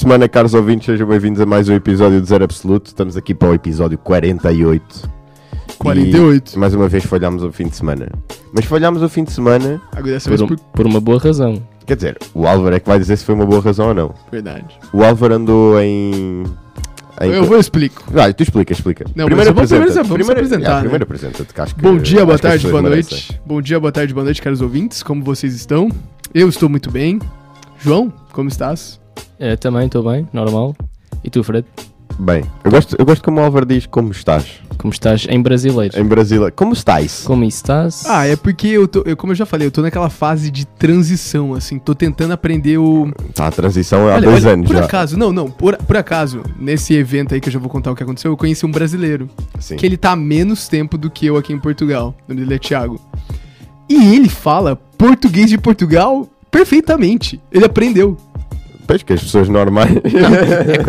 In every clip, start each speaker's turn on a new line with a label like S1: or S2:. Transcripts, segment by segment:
S1: Boa semana, caros ouvintes, sejam bem-vindos a mais um episódio do Zero Absoluto. Estamos aqui para o episódio 48.
S2: 48.
S1: E, mais uma vez falhámos o fim de semana. Mas falhámos o fim de semana,
S2: Agora dessa
S3: Por,
S2: vez
S3: um-
S2: por
S3: por uma boa razão.
S1: quer dizer, o Álvaro é que vai dizer se foi uma boa razão ou não.
S2: verdade.
S1: O Álvaro andou em. em-
S2: Eu vou eu explico.
S1: Vai, tu explica, explica.
S2: Não, mas vamos primeiro-
S1: apresenta-te.
S2: vamos se apresentar,
S1: Yeah,
S2: né?
S1: primeiro apresenta-te, que acho que-
S2: Bom dia, boa tarde, boa
S1: merecem.
S2: noite. Bom dia, boa tarde, boa noite, caros ouvintes. Como vocês estão? Eu estou muito bem. João, como estás?
S3: É, também estou bem, normal. E tu, Fred?
S1: Bem, eu gosto, eu gosto como o Álvaro diz como estás.
S3: Como estás em brasileiro?
S1: Em Brasília. Como estás?
S3: Como estás?
S2: Ah, é porque eu tô, eu, como eu já falei, eu tô naquela fase de transição, assim, tô tentando aprender o.
S1: Tá, a transição há
S2: Olha,
S1: dois
S2: olha,
S1: anos
S2: por
S1: já.
S2: acaso, não, não, por, por acaso, nesse evento aí que eu já vou contar o que aconteceu, eu conheci um brasileiro.
S1: Sim.
S2: que ele tá há menos tempo do que eu aqui em Portugal. O nome dele é Thiago. E ele fala português de Portugal perfeitamente. Ele aprendeu.
S1: Pois que as pessoas normais.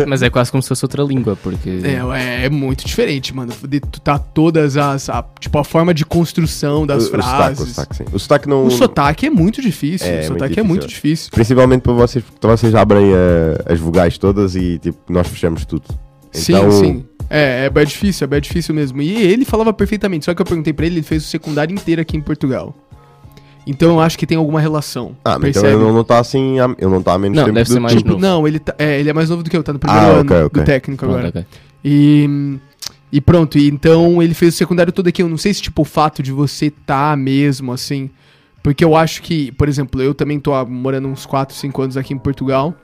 S3: É- mas é quase como se fosse outra língua, porque.
S2: É, é, é muito diferente, mano. De tu tá todas as. a- tipo, a forma de construção das
S1: o, o sotaque, o
S2: frases.
S1: sotaque, sim. O sotaque não.
S2: O sotaque é muito difícil.
S1: É,
S2: o
S1: muito
S2: sotaque é muito difícil.
S1: Principalmente para vocês, porque vocês abrem eh, as vogais todas e tipo, nós fechamos tudo. Então,
S2: Sim, sim. É, é bem difícil, é bem difícil mesmo. E ele falava perfeitamente, só que eu perguntei pra ele, ele fez o secundário inteiro aqui em Portugal. Então eu acho que tem alguma relação.
S1: Ah, mas então
S2: percebe?
S1: ele não está assim, ele não está há menos
S3: Não,
S1: tempo
S3: deve
S1: do
S3: ser mais
S1: tipo,
S3: novo.
S2: Não, ele, tá, é, ele é mais novo do que eu, tá no primeiro
S1: Ah,
S2: ano
S1: ok, ok.
S2: do técnico agora.
S3: ok.
S2: E, e pronto, e então ele fez o secundário todo aqui. Eu não sei se, tipo, o fato de você tá mesmo, assim. Porque eu acho que, por exemplo, eu também tô morando uns 4, 5 anos aqui em Portugal.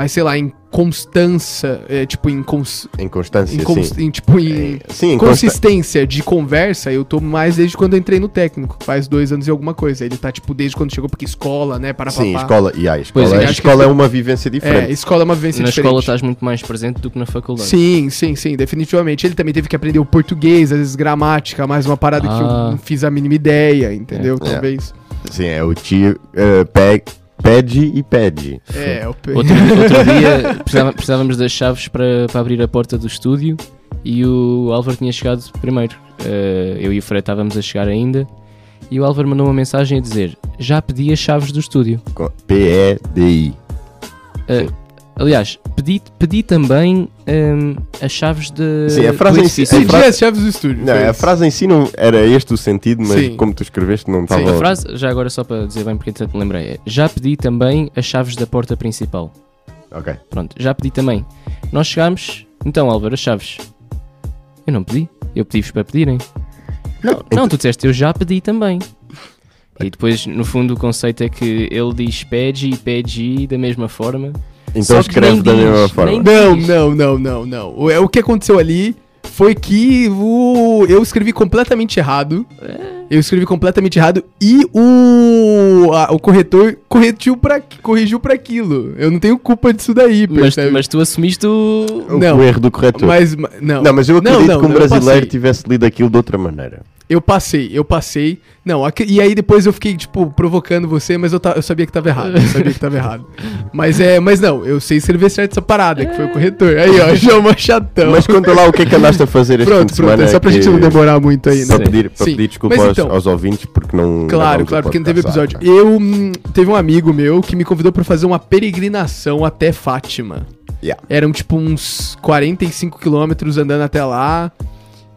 S2: Mas, sei lá, em constância, é, tipo, em, cons,
S1: em constância,
S2: em, cons-
S1: sim.
S2: em, tipo, em
S1: É, Sim,
S2: consistência de conversa, eu tô mais desde quando eu entrei no técnico. Faz dois anos e alguma coisa. Ele tá, tipo, desde quando chegou, porque escola, né, para
S1: Sim,
S2: papá.
S1: escola, e a escola,
S3: Pois é,
S1: a
S2: que
S1: escola é uma vivência
S2: É,
S1: diferente.
S2: escola é uma vivência
S3: Na
S2: diferente.
S3: escola estás muito mais presente do que na faculdade.
S2: Sim, sim, sim, definitivamente. Ele também teve que aprender o português, às vezes gramática, mais uma parada que eu
S3: Ah.
S2: não fiz a mínima ideia, entendeu?
S1: É.
S2: Talvez.
S1: Sim, é o tio eh, pe- pede e pede.
S2: É, o pe-
S3: Outro, outro dia precisava- precisávamos das chaves para, para abrir a porta do estúdio e o Álvaro tinha chegado primeiro. Eh, eu e o Fred estávamos a chegar ainda e o Álvaro mandou uma mensagem a dizer: Já pedi as chaves do estúdio.
S1: P-E-D-I.
S3: Eh, aliás, pedi, pedi também ehm, as chaves de.
S1: Sim, a frase
S3: do
S1: em si-
S2: Sim,
S1: fra-
S2: as chaves do estúdio.
S1: Não, a frase em si não era este o sentido, mas
S2: Sim.
S1: como tu escreveste não
S2: Sim,
S1: estava.
S3: A frase, já agora só para dizer bem porque entretanto me lembrei, é já pedi também as chaves da porta principal.
S1: Ok.
S3: Pronto, já pedi também. Nós chegámos, então Álvaro, as chaves. Eu não pedi, eu pedi-vos para pedirem. Não, não, tu disseste eu já pedi também. E depois, no fundo, o conceito é que ele diz pede e pede da mesma forma.
S1: Então
S3: Só
S1: escreve da
S3: diz,
S1: mesma forma.
S2: Não, não, não, não, não. O, é, o que aconteceu ali foi que o, eu escrevi completamente errado. Eu escrevi completamente errado e o, a- o corretor corrigiu pra, corrigiu pra aquilo. Eu não tenho culpa disso daí,
S3: Mas,
S2: percebe?
S3: mas tu assumiste o.
S1: O,
S2: Não.
S1: o erro do corretor.
S2: Mas, ma- não.
S1: Não, mas eu acredito
S2: não,
S1: que um
S2: não,
S1: brasileiro tivesse lido aquilo de outra maneira.
S2: Eu passei, eu passei. Não, aqui- e aí depois eu fiquei, tipo, provocando você, mas eu, ta- eu sabia que tava errado. Eu sabia que tava errado. Mas é, mas não, eu sei escrever certo essa parada, que foi o corretor. Aí, ó, chama chatão.
S1: Mas conta lá o que é que andaste a fazer este fim
S2: pronto,
S1: de
S2: pronto,
S1: semana.
S2: é só pra
S1: que-
S2: gente não demorar muito aí, né?
S1: Para
S3: Sim.
S1: pedir, para
S2: Sim.
S1: pedir desculpa
S2: Mas
S1: aos,
S2: então-
S1: aos ouvintes porque não.
S2: Claro, claro, porque não teve episódio. Eu hum, teve um amigo meu que me convidou pra fazer uma peregrinação até Fátima.
S1: Yeah.
S2: Eram tipo uns 45 quilômetros andando até lá.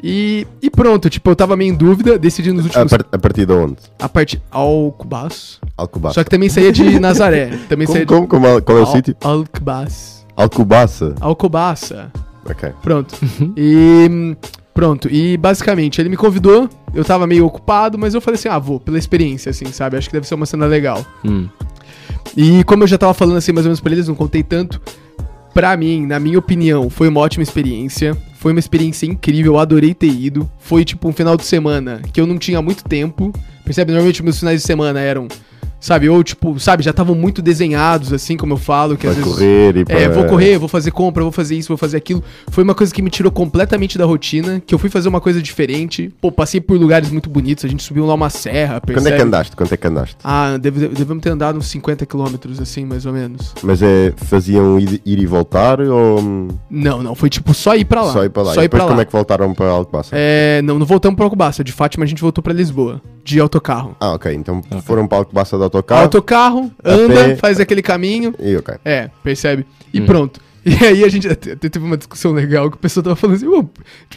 S2: E, e pronto, tipo, eu tava meio em dúvida, decidi nos
S1: A,
S2: últimos.
S1: par- a partir de onde?
S2: A parte. Alcobaço.
S1: Alcobaça.
S2: Só que também saía de Nazaré. Também
S1: Como,
S2: saía
S1: como, como é- qual é o
S2: de
S1: sítio?
S2: Al Alcobaço.
S1: Alcobaça.
S2: Alcobaça.
S1: Ok.
S2: Pronto. e. hum, Pronto. E basicamente, ele me convidou. Eu tava meio ocupado, mas eu falei assim: ah, vou, pela experiência, assim, sabe? Acho que deve ser uma cena legal.
S3: Hum.
S2: E como eu já tava falando assim mais ou menos pra eles, não contei tanto. Pra mim, na minha opinião, foi uma ótima experiência. Foi uma experiência incrível, eu adorei ter ido. Foi tipo um final de semana que eu não tinha muito tempo. Percebe? Normalmente meus finais de semana eram, sabe, ou tipo, sabe, já estavam muito desenhados, assim como eu falo, que
S1: Para
S2: às vezes.
S1: correr e.
S2: É, vou correr, vou fazer compra, vou fazer isso, vou fazer aquilo. Foi uma coisa que me tirou completamente da rotina, que eu fui fazer uma coisa diferente. Pô, passei por lugares muito bonitos, a gente subiu lá uma serra,
S1: Quando
S2: percebe?
S1: é que andaste? Quando é que andaste?
S2: Ah, deve- devemos ter andado uns 50 quilômetros, assim, mais ou menos.
S1: Mas é, faziam ir, ir e voltar ou
S2: Não, não, foi tipo só ir pra lá.
S1: só ir para lá?
S2: Só
S1: e
S2: ir
S1: depois
S2: pra
S1: como
S2: lá.
S1: é que voltaram para Alcobaça?
S2: É, não, não voltamos pra Alcobaça. De Fátima a gente voltou pra Lisboa, de autocarro.
S1: Ah, ok. Então foram para Alcobaça de autocarro.
S2: Autocarro, anda,
S1: pé.
S2: faz aquele caminho.
S1: E ok.
S2: É, percebe? E
S3: Hum.
S2: pronto. E aí a gente até teve uma discussão legal que o pessoal tava falando assim, "Ô,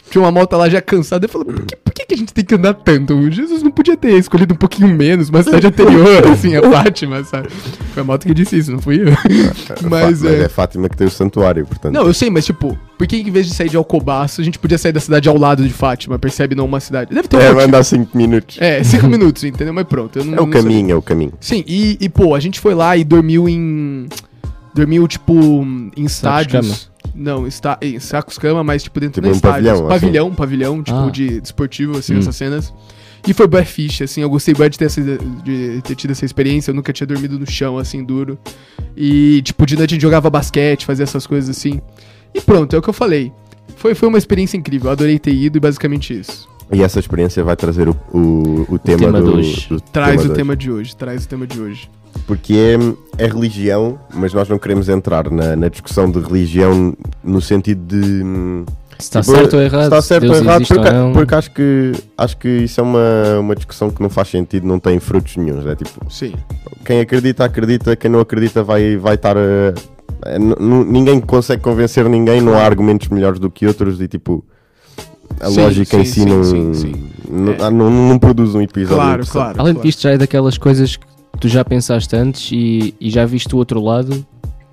S2: tinha uma moto lá já cansada, eu falei, por que, por que que a gente tem que andar tanto? Jesus não podia ter escolhido um pouquinho menos, uma cidade anterior, assim, a Fátima, sabe? Foi a moto que disse isso, não fui eu. Mas
S1: Mas
S2: é...
S1: é Fátima que tem o santuário, portanto.
S2: Não, eu sei, mas tipo, por que em vez de sair de Alcobaço, a gente podia sair da cidade ao lado de Fátima, percebe? Não uma cidade. Deve ter um
S1: é, vai andar 5 minutos.
S2: É, cinco minutos, entendeu? Mas pronto. Eu não,
S1: É o
S2: sei.
S1: caminho, é o caminho.
S2: Sim, e, e, pô, a gente foi lá e dormiu em. Dormiu, tipo, em estádios. Não, está, em sacos cama, mas tipo dentro
S1: Tipo
S2: de
S1: um
S2: estádios.
S1: pavilhão, assim.
S2: pavilhão, pavilhão, tipo
S3: Ah.
S2: de desportivo, assim,
S3: Hum.
S2: essas cenas. E foi bué ficha, assim, eu gostei bué de ter, essa, de ter tido essa experiência, eu nunca tinha dormido no chão, assim, duro. E, tipo, de noite a gente jogava basquete, fazia essas coisas assim. E pronto, é o que eu falei. Foi, foi uma experiência incrível, eu adorei ter ido e basicamente isso.
S1: E essa experiência vai trazer o, o, o tema,
S3: tema
S1: do,
S3: de hoje.
S1: do
S2: Traz
S1: de
S2: o tema de hoje, traz o tema de hoje.
S1: Porque é, é religião, mas nós não queremos entrar na, na discussão de religião no sentido de. hum,
S3: Se está
S1: tipo,
S3: certo ou errado.
S1: se está certo
S3: Deus
S1: ou errado, porque,
S3: ou
S1: porque acho, que, acho que isso é uma, uma discussão que não faz sentido, não tem frutos nenhums. É tipo,
S2: Sim.
S1: quem acredita, acredita, quem não acredita vai, vai estar a. a- n- n- ninguém consegue convencer ninguém, não há argumentos melhores do que outros e tipo. A
S2: Sim,
S1: lógica em
S2: sim,
S1: si
S2: sim,
S1: não,
S2: sim, sim.
S1: não,
S2: É.
S1: não, não produz um episódio.
S2: Claro, claro.
S3: Além
S2: claro.
S3: disto, já é daquelas coisas que tu já pensaste antes e, e já viste o outro lado.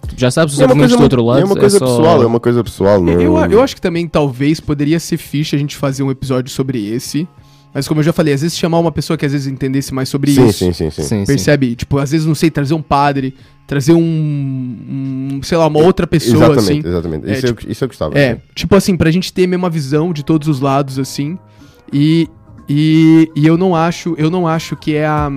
S3: Tu já sabes os
S1: É uma
S3: argumentos
S1: coisa,
S3: do outro lado.
S1: é uma coisa
S3: só-
S1: pessoal, é uma coisa pessoal. Não...
S2: Eu, eu acho que também talvez poderia ser ficha a gente fazer um episódio sobre esse. Mas como eu já falei, às vezes chamar uma pessoa que às vezes entendesse mais sobre
S1: sim,
S2: isso.
S1: sim, sim, sim,
S3: Sim, sim.
S2: Percebe? Tipo, às vezes, não sei, trazer um padre, trazer um. um, sei lá, uma outra pessoa,
S1: Exatamente,
S2: assim.
S1: exatamente.
S2: É,
S1: isso, eu, isso eu gostava.
S2: É, tipo assim, pra gente ter a mesma visão de todos os lados, assim. E, e, e eu não acho, eu não acho que é a.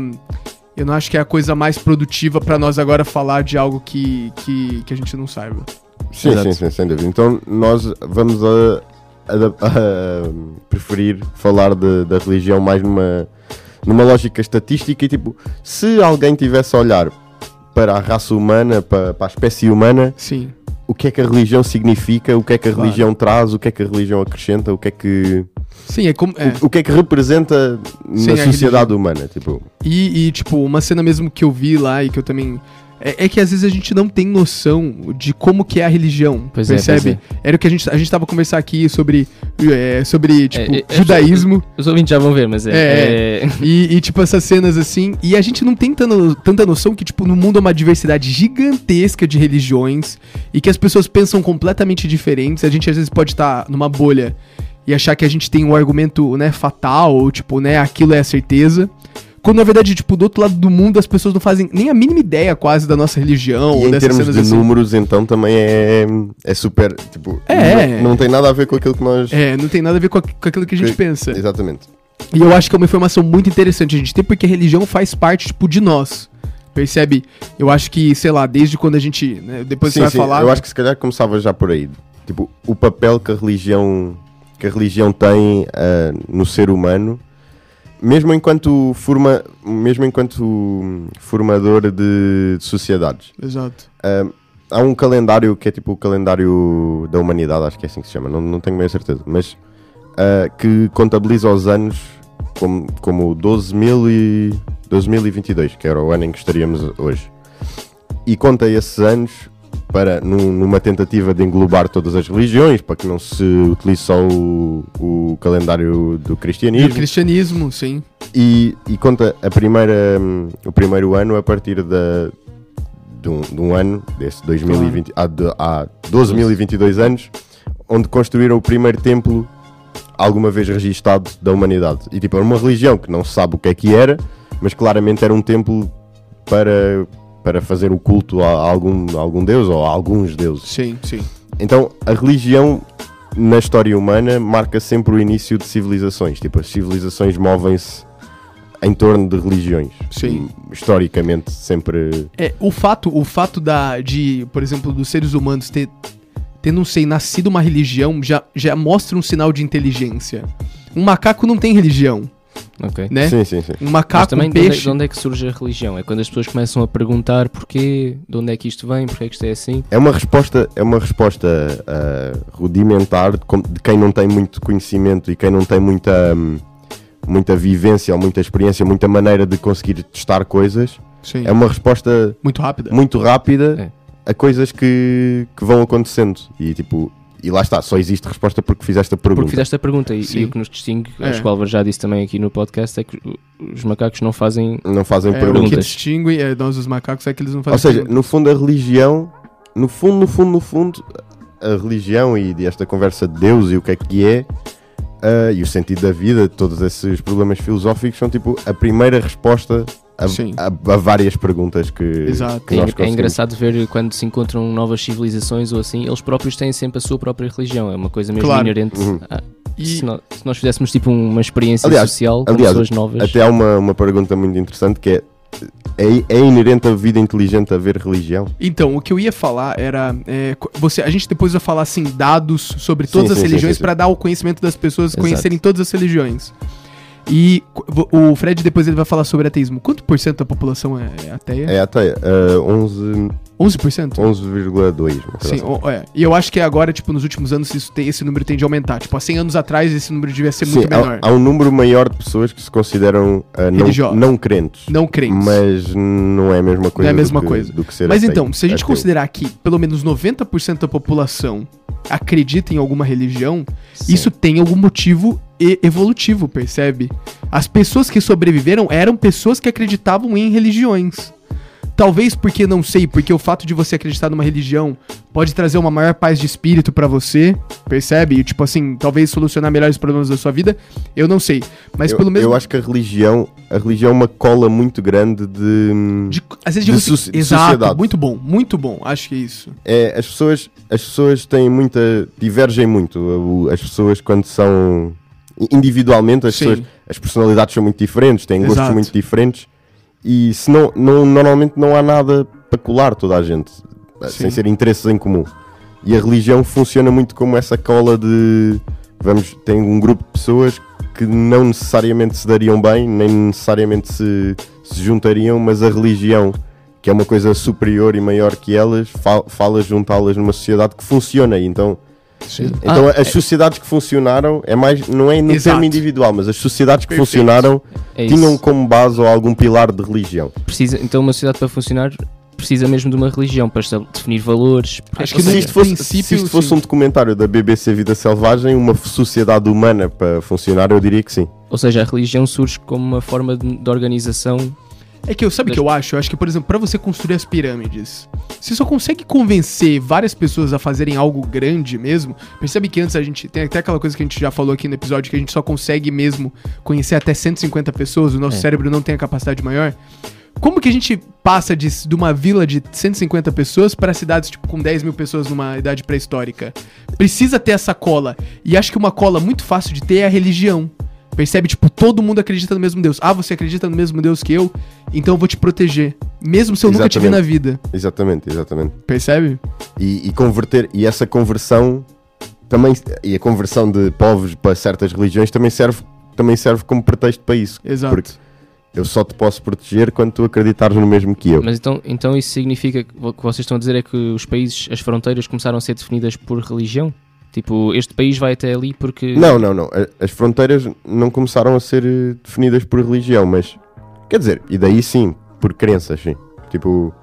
S2: Eu não acho que é a coisa mais produtiva pra nós agora falar de algo que, que, que a gente não saiba.
S1: Sim,
S3: Exato.
S1: sim, sim, sem dúvida. Então nós vamos a, a- a preferir falar de- da religião mais numa, numa lógica estatística e tipo, se alguém tivesse a olhar para a raça humana, para, para a espécie humana,
S2: Sim.
S1: o que é que a religião significa, o que é que a
S2: Claro.
S1: religião traz, o que é que a religião acrescenta, o que é que,
S2: Sim, é como. É.
S1: o, o que é que representa
S2: Sim,
S1: na
S2: a
S1: sociedade humana. Tipo,
S2: E, e, tipo, uma cena mesmo que eu vi lá e que eu também. É, é que às vezes a gente não tem noção de como que é a religião.
S3: Pois é,
S2: percebe?
S3: pois
S2: Era o que a gente, a gente tava conversando aqui sobre. é, sobre, tipo,
S3: É, é,
S2: judaísmo.
S3: Os ouvintes já vão ver, mas é.
S2: É,
S3: é-
S2: E, e, tipo, essas cenas assim. E a gente não tem tanta, tanta noção que, tipo, no mundo há uma diversidade gigantesca de religiões e que as pessoas pensam completamente diferentes. A gente às vezes pode estar numa bolha e achar que a gente tem um argumento, né, fatal, ou tipo, né, aquilo é a certeza. Quando na verdade, tipo, do outro lado do mundo as pessoas não fazem nem a mínima ideia quase da nossa religião
S1: e
S2: ou
S1: em
S2: dessas
S1: termos
S2: cenas
S1: de
S2: assim.
S1: números, então também é, é super. Tipo,
S2: É.
S1: Não, não tem nada a ver com aquilo que nós.
S2: É, não tem nada a ver com, a- com aquilo que a gente
S1: Que-
S2: pensa.
S1: Exatamente.
S2: E eu acho que é uma informação muito interessante a gente ter, porque a religião faz parte, tipo, de nós. Percebe? Eu acho que, sei lá, desde quando a gente. né, depois
S1: sim,
S2: você vai
S1: sim,
S2: falar.
S1: eu acho que se calhar começava já por aí. Tipo, o papel que a religião, que a religião tem ah, no ser humano, mesmo enquanto, forma, mesmo enquanto formador de, de sociedades.
S2: Exato.
S1: Ah, há um calendário que é tipo o calendário da humanidade, acho que é assim que se chama, não, não tenho bem a certeza, mas ah, que contabiliza os anos como, como 12.000 e 2022, que era o ano em que estaríamos hoje. E conta esses anos para, num- numa tentativa de englobar todas as religiões, para que não se utilize só o, o calendário do
S2: E o
S1: cristianismo.
S2: cristianismo, sim.
S1: E, e conta a primeira, hum, o primeiro ano a partir da, de, um, de um ano, desse 2020, há, de, há 12.022 anos, onde construíram o primeiro templo alguma vez registado da humanidade. E tipo, era uma religião que não se sabe o que é que era, mas claramente era um templo para, para fazer o culto a algum, a algum deus ou a alguns deuses.
S2: Sim, sim.
S1: Então, a religião na história humana marca sempre o início de civilizações. Tipo, as civilizações movem-se em torno de religiões.
S2: Sim.
S1: Historicamente, sempre.
S2: É, o fato, o fato da, de, por exemplo, dos seres humanos ter, ter, não sei, nascido uma religião já, já mostra um sinal de inteligência. Um macaco não tem religião,
S3: Ok.
S2: né?
S1: Sim, sim, sim.
S2: Um
S3: Mas
S2: macaco,
S3: também,
S2: um
S3: de onde, é,
S2: peixe.
S3: de onde é que surge a religião? É quando as pessoas começam a perguntar porquê, de onde é que isto vem, porquê é que isto é assim.
S1: É uma resposta, é uma resposta ah, rudimentar de, quem não tem muito conhecimento e quem não tem muita, hum, muita vivência ou muita experiência, muita maneira de conseguir testar coisas.
S2: Sim.
S1: É uma resposta
S2: Muito rápida.
S1: muito rápida a coisas que, que vão acontecendo. E tipo, e lá está, só existe resposta porque fizeste a pergunta.
S3: Porque fizeste a pergunta e, e o que nos distingue,
S2: É.
S3: acho que o Álvaro já disse também aqui no podcast, é que os macacos não fazem.
S1: Não fazem
S2: É, o que
S1: perguntas.
S2: distingue é, nós os macacos é que eles não fazem
S1: Ou seja,
S2: perguntas.
S1: no fundo a religião, no fundo, no fundo, no fundo, a religião e esta conversa de Deus e o que é que é, ah, e o sentido da vida, todos esses problemas filosóficos são tipo a primeira resposta a, a- a várias perguntas que,
S2: Exato.
S1: que
S3: É,
S1: nós
S3: é
S1: conseguimos.
S3: engraçado ver quando se encontram novas civilizações ou assim, eles próprios têm sempre a sua própria religião. É uma coisa mesmo
S2: Claro.
S3: inerente.
S1: Uhum.
S3: a-
S2: E-
S3: se, nós, se nós fizéssemos tipo uma experiência
S1: Aliás-
S3: social com
S1: aliás,
S3: pessoas novas.
S1: Até há uma, uma pergunta muito interessante que é, é é inerente a vida inteligente haver religião?
S2: Então, o que eu ia falar era. é, você, a gente depois vai falar assim, dados sobre
S1: Sim,
S2: todas as
S1: sim,
S2: religiões
S1: sim, sim.
S2: para dar o conhecimento das pessoas
S3: Exato.
S2: conhecerem todas as religiões. E o Fred depois ele vai falar sobre ateísmo. Quanto por cento da população é, é ateia?
S1: É até ah, 11
S2: 11%?
S1: 11,2. uma coisa
S2: Sim,
S1: assim.
S2: o- é. E eu acho que agora, tipo, nos últimos anos, isso tem- esse número tende a aumentar. Tipo, há 100 anos atrás, esse número devia ser
S1: Sim,
S2: muito menor.
S1: há, há um número maior de pessoas que se consideram ah, não, não crentes.
S2: Não crentes.
S1: Mas não é a mesma coisa.
S2: Não é a mesma
S1: do que,
S2: coisa.
S1: Do que ser
S2: Mas então, se a gente considerar que pelo menos 90% da população acredita em alguma religião,
S3: Sim.
S2: isso tem algum motivo e- evolutivo, percebe? As pessoas que sobreviveram eram pessoas que acreditavam em religiões. Talvez porque, não sei, porque o fato de você acreditar numa religião pode trazer uma maior paz de espírito pra você, percebe? E, tipo assim, talvez solucionar melhores problemas da sua vida, eu não sei. Mas
S1: eu,
S2: pelo menos.
S1: eu acho que a religião, a religião é uma cola muito grande de.
S2: de, às vezes de
S1: de soci- de
S2: Exato,
S1: sociedade.
S2: muito bom, muito bom, acho que é isso.
S1: É, as pessoas, as pessoas têm muita. divergem muito. As pessoas, quando são. individualmente, as,
S2: Sim.
S1: pessoas, as personalidades são muito diferentes, têm gostos
S2: Exato.
S1: muito diferentes. E se não, não, normalmente não há nada para colar toda a gente, sem
S2: Sim.
S1: ser interesses em comum. E a religião funciona muito como essa cola de. Vamos, tem um grupo de pessoas que não necessariamente se dariam bem, nem necessariamente se, se juntariam, mas a religião, que é uma coisa superior e maior que elas, fa- fala juntá-las numa sociedade que funciona. E Então,
S2: Sim.
S1: então
S3: Ah,
S1: as sociedades que funcionaram, é mais, não é no
S2: Exato.
S1: termo individual, mas as sociedades que
S2: Perfeito.
S1: funcionaram
S3: É
S1: tinham como base ou algum pilar de religião.
S3: Precisa, então, uma sociedade para funcionar precisa mesmo de uma religião para definir valores.
S2: Acho que
S1: se isto fosse, se isto fosse um documentário da BBC Vida Selvagem, uma sociedade humana para funcionar, eu diria que sim.
S3: ou seja, a religião surge como uma forma de, de organização.
S2: É que eu sabe o que eu acho? Eu acho que, por exemplo, pra você construir as pirâmides, você só consegue convencer várias pessoas a fazerem algo grande mesmo. Percebe que antes a gente tem até aquela coisa que a gente já falou aqui no episódio que a gente só consegue mesmo conhecer até 150 pessoas, o nosso
S3: É.
S2: cérebro não tem a capacidade maior. Como que a gente passa de, de uma vila de 150 pessoas para cidades tipo com 10 mil pessoas numa idade pré-histórica? Precisa ter essa cola. E acho que uma cola muito fácil de ter é a religião. Percebe? Tipo, todo mundo acredita no mesmo Deus. Ah, você acredita no mesmo Deus que eu? Então eu vou te proteger. Mesmo se eu nunca te vi na
S1: Exatamente.
S2: vida.
S1: Exatamente, exatamente.
S2: Percebe?
S1: E, e converter, e essa conversão também, e a conversão de povos para certas religiões também serve, também serve como pretexto para isso.
S2: Exato.
S1: Porque eu só te posso proteger quando tu acreditares no mesmo que eu.
S3: Mas então, então isso significa que o que vocês estão a dizer é que os países, as fronteiras começaram a ser definidas por religião? Tipo, este país vai até ali porque.
S1: Não, não, não. As fronteiras não começaram a ser eh, definidas por religião, mas quer dizer, e daí sim, por crenças, sim. Tipo,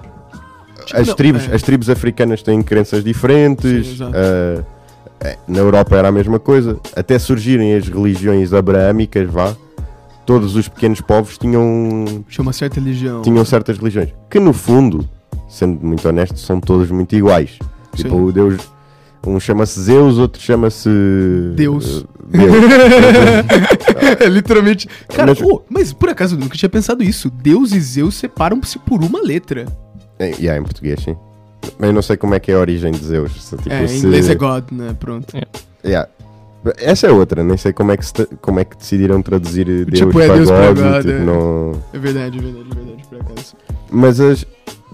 S2: Tipo,
S1: as,
S2: não,
S1: tribos,
S2: é.
S1: as tribos africanas têm crenças diferentes.
S2: Sim, exato.
S1: eh, na Europa era a mesma coisa. Até surgirem as religiões abraâmicas, vá. Todos os pequenos povos tinham,
S2: Tinha uma certa religião.
S1: tinham certas religiões. Que no fundo, sendo muito honesto, são todas muito iguais. Tipo,
S2: Sim.
S1: o Deus. Um chama-se Zeus, outro chama-se.
S2: Deus.
S1: eh, Deus.
S2: é literalmente. Cara,
S1: Mas-
S2: ô, mas por acaso eu nunca tinha pensado isso. Deus e Zeus separam-se por uma letra.
S1: É, yeah, em português, sim. Mas eu não sei como é que é a origem de Zeus. se, tipo,
S2: é, em
S1: se-
S2: inglês é God, né? Pronto.
S1: Yeah. Essa é outra, nem sei como é que, se como é que decidiram traduzir Deus
S2: Tipo, é
S1: para
S2: Deus para
S1: God,
S2: God,
S1: tipo,
S2: é.
S1: não-
S2: É verdade, é verdade, é verdade, por acaso.
S1: Mas as,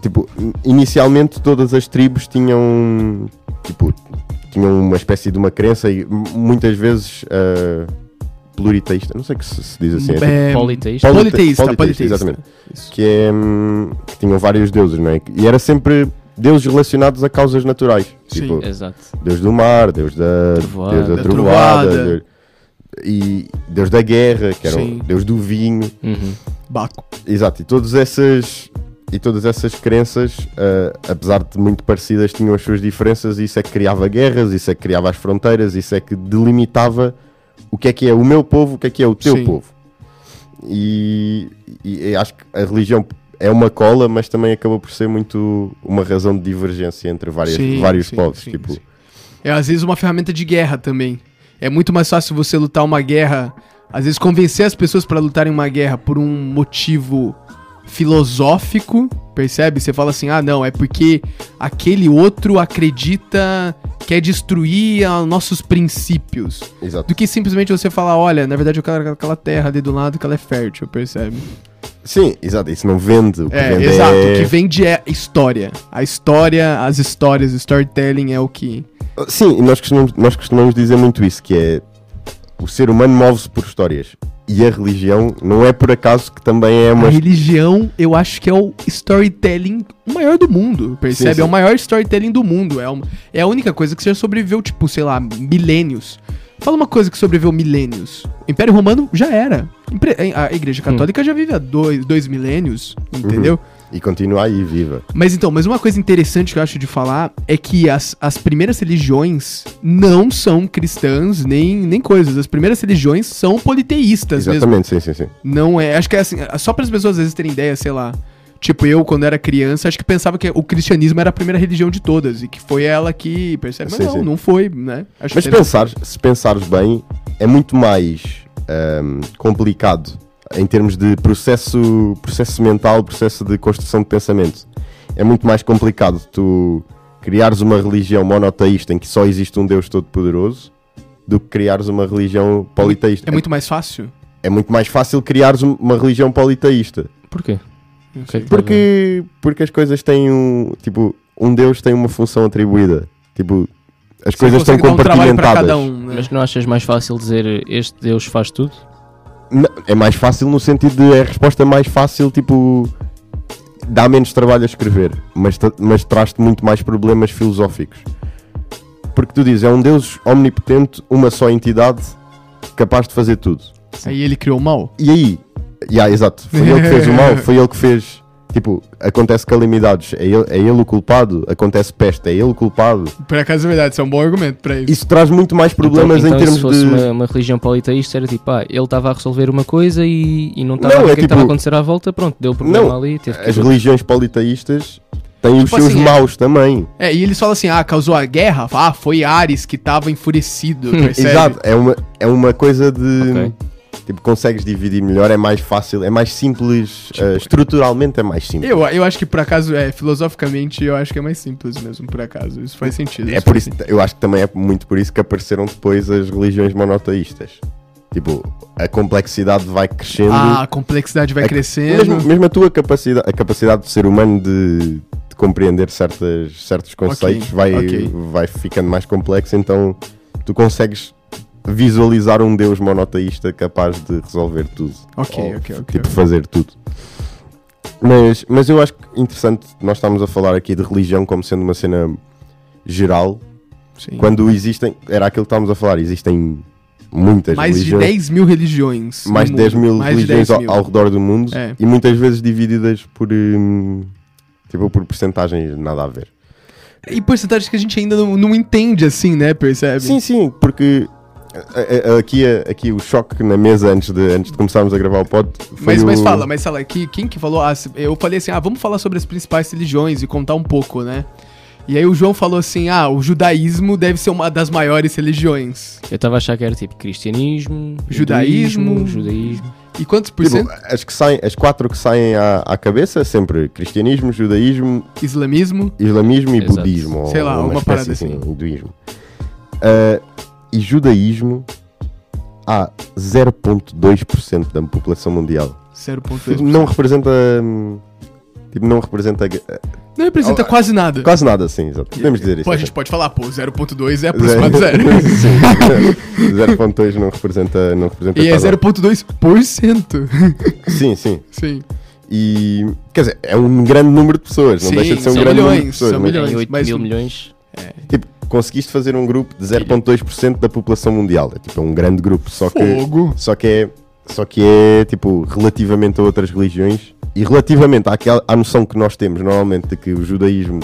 S1: tipo, inicialmente todas as tribos tinham, tipo, tinham uma espécie de uma crença e muitas vezes ah, pluriteísta, não sei que se, se diz assim, é, tipo,
S2: É,
S3: Politeísta.
S1: Poli-
S2: politeísta,
S1: politeísta,
S2: politeísta.
S1: exatamente.
S2: Isso.
S1: que é hum, que tinham vários deuses, não é? E era sempre deuses relacionados a causas naturais,
S2: Sim.
S1: tipo
S3: Exato.
S1: Deus do mar, Deus da
S3: Trovoada.
S1: Deus da
S2: Da
S1: trovoada,
S2: trovoada.
S1: Deus- e Deus da guerra, que era o. Deus do vinho,
S3: Uhum.
S2: Baco.
S1: exato, e todos esses e todas essas crenças, ah, apesar de muito parecidas, tinham as suas diferenças e isso é que criava guerras, isso é que criava as fronteiras, isso é que delimitava o que é que é o meu povo, o que é que é o teu
S2: Sim.
S1: povo. E, e acho que a religião é uma cola, mas também acabou por ser muito uma razão de divergência entre várias,
S2: Sim,
S1: vários
S2: sim,
S1: povos.
S2: sim,
S1: tipo.
S2: É às vezes uma ferramenta de guerra também. É muito mais fácil você lutar uma guerra, às vezes convencer as pessoas pra lutarem uma guerra por um motivo filosófico, percebe? Você fala assim: "Ah, não, é porque aquele outro acredita quer destruir ah, nossos princípios".
S1: exato.
S2: Do que simplesmente você falar, olha, na verdade eu quero aquela terra ali do lado que ela é fértil, percebe?
S1: Sim, exato. Isso não vende. O que
S2: É,
S1: vende
S2: exato.
S1: é...
S2: O que vende é história. A história, as histórias, o storytelling é o que.
S1: Sim, e nós costumamos, nós costumamos dizer muito isso, que é o ser humano move-se por histórias. E a religião não é por acaso que também é uma.
S2: A religião, eu acho que é o storytelling maior do mundo, percebe?
S1: Sim, sim.
S2: É o maior storytelling do mundo. É, uma- é a única coisa que já sobreviveu, tipo, sei lá, milênios. Fala uma coisa que sobreviveu milênios. O Império Romano já era. A Igreja Católica já vive há dois, dois milênios, entendeu?
S1: E continua aí, viva.
S2: Mas então, mas uma coisa interessante que eu acho de falar é que as, as primeiras religiões não são cristãs nem, nem coisas. As primeiras religiões são politeístas mesmo.
S1: Exatamente, sim, sim, sim.
S2: Não é. Acho que é assim. Só para as pessoas às vezes terem ideia, sei lá. Tipo, eu, quando era criança, acho que pensava que o cristianismo era a primeira religião de todas e que foi ela que percebe. Mas
S1: Sim,
S2: não,
S1: sim.
S2: não foi, né? Acho
S1: Mas se
S2: que-
S1: pensares, se pensares bem, é muito mais ahm, complicado em termos de processo, processo mental, processo de construção de pensamento. É muito mais complicado tu criares uma religião monoteísta em que só existe um Deus todo-poderoso do que criares uma religião politeísta.
S2: É muito mais fácil.
S1: é muito mais fácil criares um- uma religião politeísta.
S3: Porquê?
S1: Porque, porque as coisas têm um. Tipo, um Deus tem uma função atribuída. Tipo, as
S2: Você
S1: coisas estão
S2: um
S1: compartimentadas.
S2: cada um, né?
S3: Mas não achas mais fácil dizer este Deus faz tudo?
S1: É mais fácil no sentido de é a resposta mais fácil, tipo. Dá menos trabalho a escrever, mas, mas traz-te muito mais problemas filosóficos. Porque tu dizes, é um Deus omnipotente, uma só entidade, capaz de fazer tudo.
S2: Aí ele criou o mal.
S1: E aí, yeah, exato, foi ele que fez o mal, foi ele que fez. Tipo, acontece calamidades, é ele, é ele o culpado, acontece peste, é ele o culpado.
S2: Por acaso é verdade, isso é um bom argumento pra isso.
S1: Isso traz muito mais problemas
S3: então,
S1: em termos
S3: se fosse
S1: de.
S3: uma, uma religião politeísta, era tipo, ah, ele estava a resolver uma coisa e, e não estava
S1: Não,
S3: a ver
S1: é
S3: o que é que estava a
S1: tipo-
S3: acontecer à volta, pronto, deu problema
S1: Não,
S3: ali, teve que
S1: As religiões politeístas têm os
S2: Tipo
S1: seus
S2: assim, é-
S1: maus também.
S2: É, e eles falam assim, ah, causou a guerra? Ah, foi Ares que tava enfurecido, percebe?
S1: Exato, é uma, é uma coisa de.
S3: Ok.
S1: Tipo, consegues dividir melhor, é mais fácil, é mais simples,
S3: Tipo-
S1: eh, estruturalmente é mais simples.
S2: Eu, eu acho que por acaso, é, filosoficamente, eu acho que é mais simples mesmo, por acaso. Isso faz sentido.
S1: É
S2: isso
S1: por isso, eu acho que também é muito por isso que apareceram depois as religiões monoteístas. Tipo, a complexidade vai crescendo.
S2: Ah, a complexidade vai
S1: É-
S2: crescendo.
S1: mesmo, mesmo a tua capacidade, a capacidade do ser humano de, de compreender certas, certos conceitos vai,
S2: ok.
S1: vai ficando mais complexo, então tu consegues visualizar um Deus monoteísta capaz de resolver tudo.
S2: Ok,
S1: Ou,
S2: ok, ok.
S1: Tipo, fazer tudo. Mas, mas eu acho interessante nós estamos a falar aqui de religião como sendo uma cena geral,
S2: Sim.
S1: quando existem, era aquilo que estávamos a falar, existem muitas
S2: Mais de
S1: religiões.
S2: 10 mil religiões.
S1: mais de 10
S2: mundo.
S1: mil
S2: Mais de
S1: religiões
S2: 10
S1: ao,
S2: mil.
S1: ao redor do mundo
S2: É.
S1: e muitas vezes divididas por hum, tipo por porcentagens nada a ver.
S2: E porcentagens que a gente ainda não, não entende assim, né? Percebe?
S1: Sim, sim, porque aqui, aqui o choque na mesa antes de, antes de começarmos a gravar o pod foi
S2: Mas,
S1: o...
S2: mas fala, mas fala, que, quem que falou? Ah, eu falei assim, ah, vamos falar sobre as principais religiões e contar um pouco, né? E aí o João falou assim, ah, o judaísmo deve ser uma das maiores religiões.
S3: Eu estava a achar que era tipo cristianismo,
S2: Judaísmo.
S3: hinduísmo, judaísmo.
S2: E quantos por
S1: Tipo,
S2: cento?
S1: as, que saem, as quatro que saem à, à cabeça sempre cristianismo, judaísmo,
S2: Islamismo.
S1: islamismo e
S3: Exato.
S1: budismo.
S2: Sei lá, uma
S1: espécie
S2: parada assim.
S1: hinduísmo. Ah, e judaísmo há 0.2% da população mundial.
S2: 0.2%.
S1: Não representa. hum, Tipo, não representa eh,
S2: Não representa
S1: Oh,
S2: quase nada.
S1: quase nada, sim, exato. Podemos dizer isso.
S2: Pô, a gente pode falar, pô, 0.2 é aproximado de zero.
S1: Sim. 0.2 não representa, não representa
S2: E é
S1: quase nada.
S2: 0.2%.
S1: Sim, sim.
S2: Sim.
S1: E quer dizer, é um grande número de pessoas, não
S2: Sim,
S1: deixa de ser um
S2: são
S1: grande número de
S2: milhões,
S1: pessoas.
S2: são
S1: mas,
S2: milhões.
S3: Tem 8
S2: mas-
S3: mil milhões.
S1: tipo, conseguiste fazer um grupo de 0.2% da população mundial. É tipo é um grande grupo, só que
S2: Fogo.
S1: só que é só que é tipo relativamente a outras religiões E relativamente àquela, à noção que nós temos normalmente de que o judaísmo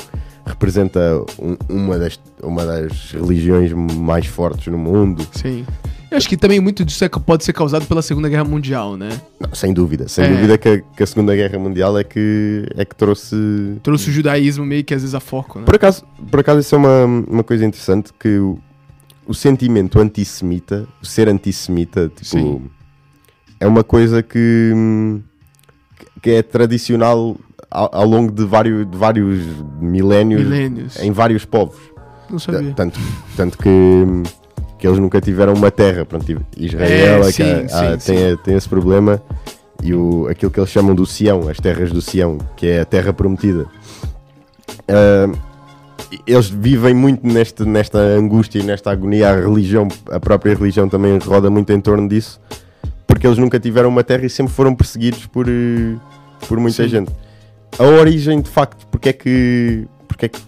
S1: representa um- uma, das, uma das religiões mais fortes no mundo,
S2: Sim. Eu acho que também muito disso é- pode ser causado pela Segunda Guerra Mundial, né?
S1: não, sem dúvida, sem
S2: É.
S1: dúvida que a, que a Segunda Guerra Mundial é que, é que trouxe.
S2: Trouxe o judaísmo meio que às vezes a foco, né?
S1: Por acaso, por acaso isso é uma, uma coisa interessante que o, o sentimento antissemita, o ser antissemita, tipo,
S2: Sim.
S1: é uma coisa que, que é tradicional ao, ao longo de vários, de vários milénios,
S2: Milênios.
S1: em vários povos.
S2: Não sabia.
S1: Tanto, tanto que, que eles nunca tiveram uma terra. Pronto, Israel
S2: É,
S1: é, que
S2: sim, sim,
S1: tem, tem esse problema. E o, aquilo que eles chamam do Sião, as terras do Sião, que é a terra prometida. Ah, eles vivem muito neste, nesta angústia e nesta agonia. A religião, a própria religião também roda muito em torno disso, porque eles nunca tiveram uma terra e sempre foram perseguidos por, eh, por muita
S2: Sim.
S1: gente. A origem, de facto, porque é que. Porque é que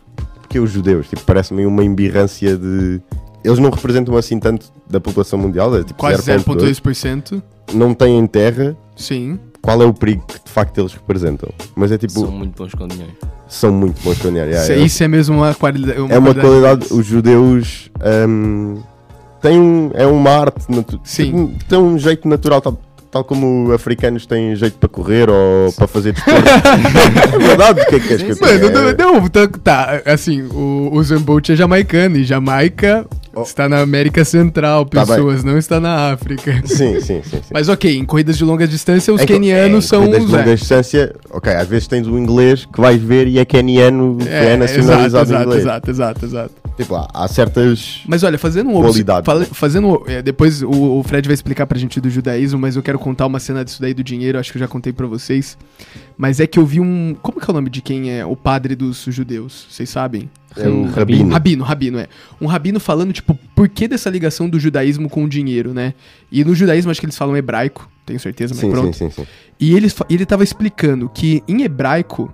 S1: porque os judeus, tipo, parece-me uma embirrância de. Eles não representam assim tanto da população mundial, é tipo
S2: Quase
S1: 0.2.
S2: 0,2%.
S1: Não têm terra,
S2: Sim.
S1: qual é o perigo que de facto eles representam? Mas é tipo,
S3: São
S1: são,
S3: muito bons com dinheiro.
S1: muito bons com dinheiro.
S2: isso,
S1: yeah,
S2: isso é mesmo uma qualidade.
S1: é uma qualidade, os judeus hum, têm um, é uma arte,
S2: Sim.
S1: tem um jeito natural, tal, tal como africanos têm jeito para correr ou para fazer desporto. é verdade, o que é que queres que eu
S2: Mano, não, não, tá, tá, assim, o, o Zambolt é jamaicano e Jamaica
S1: Oh.
S2: está na América Central,
S1: Tá
S2: pessoas, não está na África.
S1: Sim, sim, sim. sim.
S2: Mas ok, em corridas de longa distância, os
S1: É que-
S2: kenianos
S1: é,
S2: são
S1: corridas
S2: os.
S1: de longa distância, ok, às vezes tens o inglês que vais ver e é keniano, que é, nacionalizado
S2: exato,
S1: inglês.
S2: exato, exato, exato.
S1: Tipo, há, há certas.
S2: Mas olha, fazendo um
S1: Qualidade.
S2: fazendo é, depois o, o Fred vai explicar pra gente do judaísmo, mas eu quero contar uma cena disso daí do dinheiro, acho que eu já contei pra vocês. Mas é que eu vi um, como que é o nome de quem é o padre dos judeus? Vocês sabem?
S1: É o
S3: Rabino.
S1: rabino.
S2: Rabino, é. Um rabino falando, tipo, por que dessa ligação do judaísmo com o dinheiro, né? E no judaísmo acho que eles falam hebraico, tenho certeza, mas
S1: Sim,
S2: pronto.
S1: sim, sim, sim.
S2: E ele, ele tava explicando que em hebraico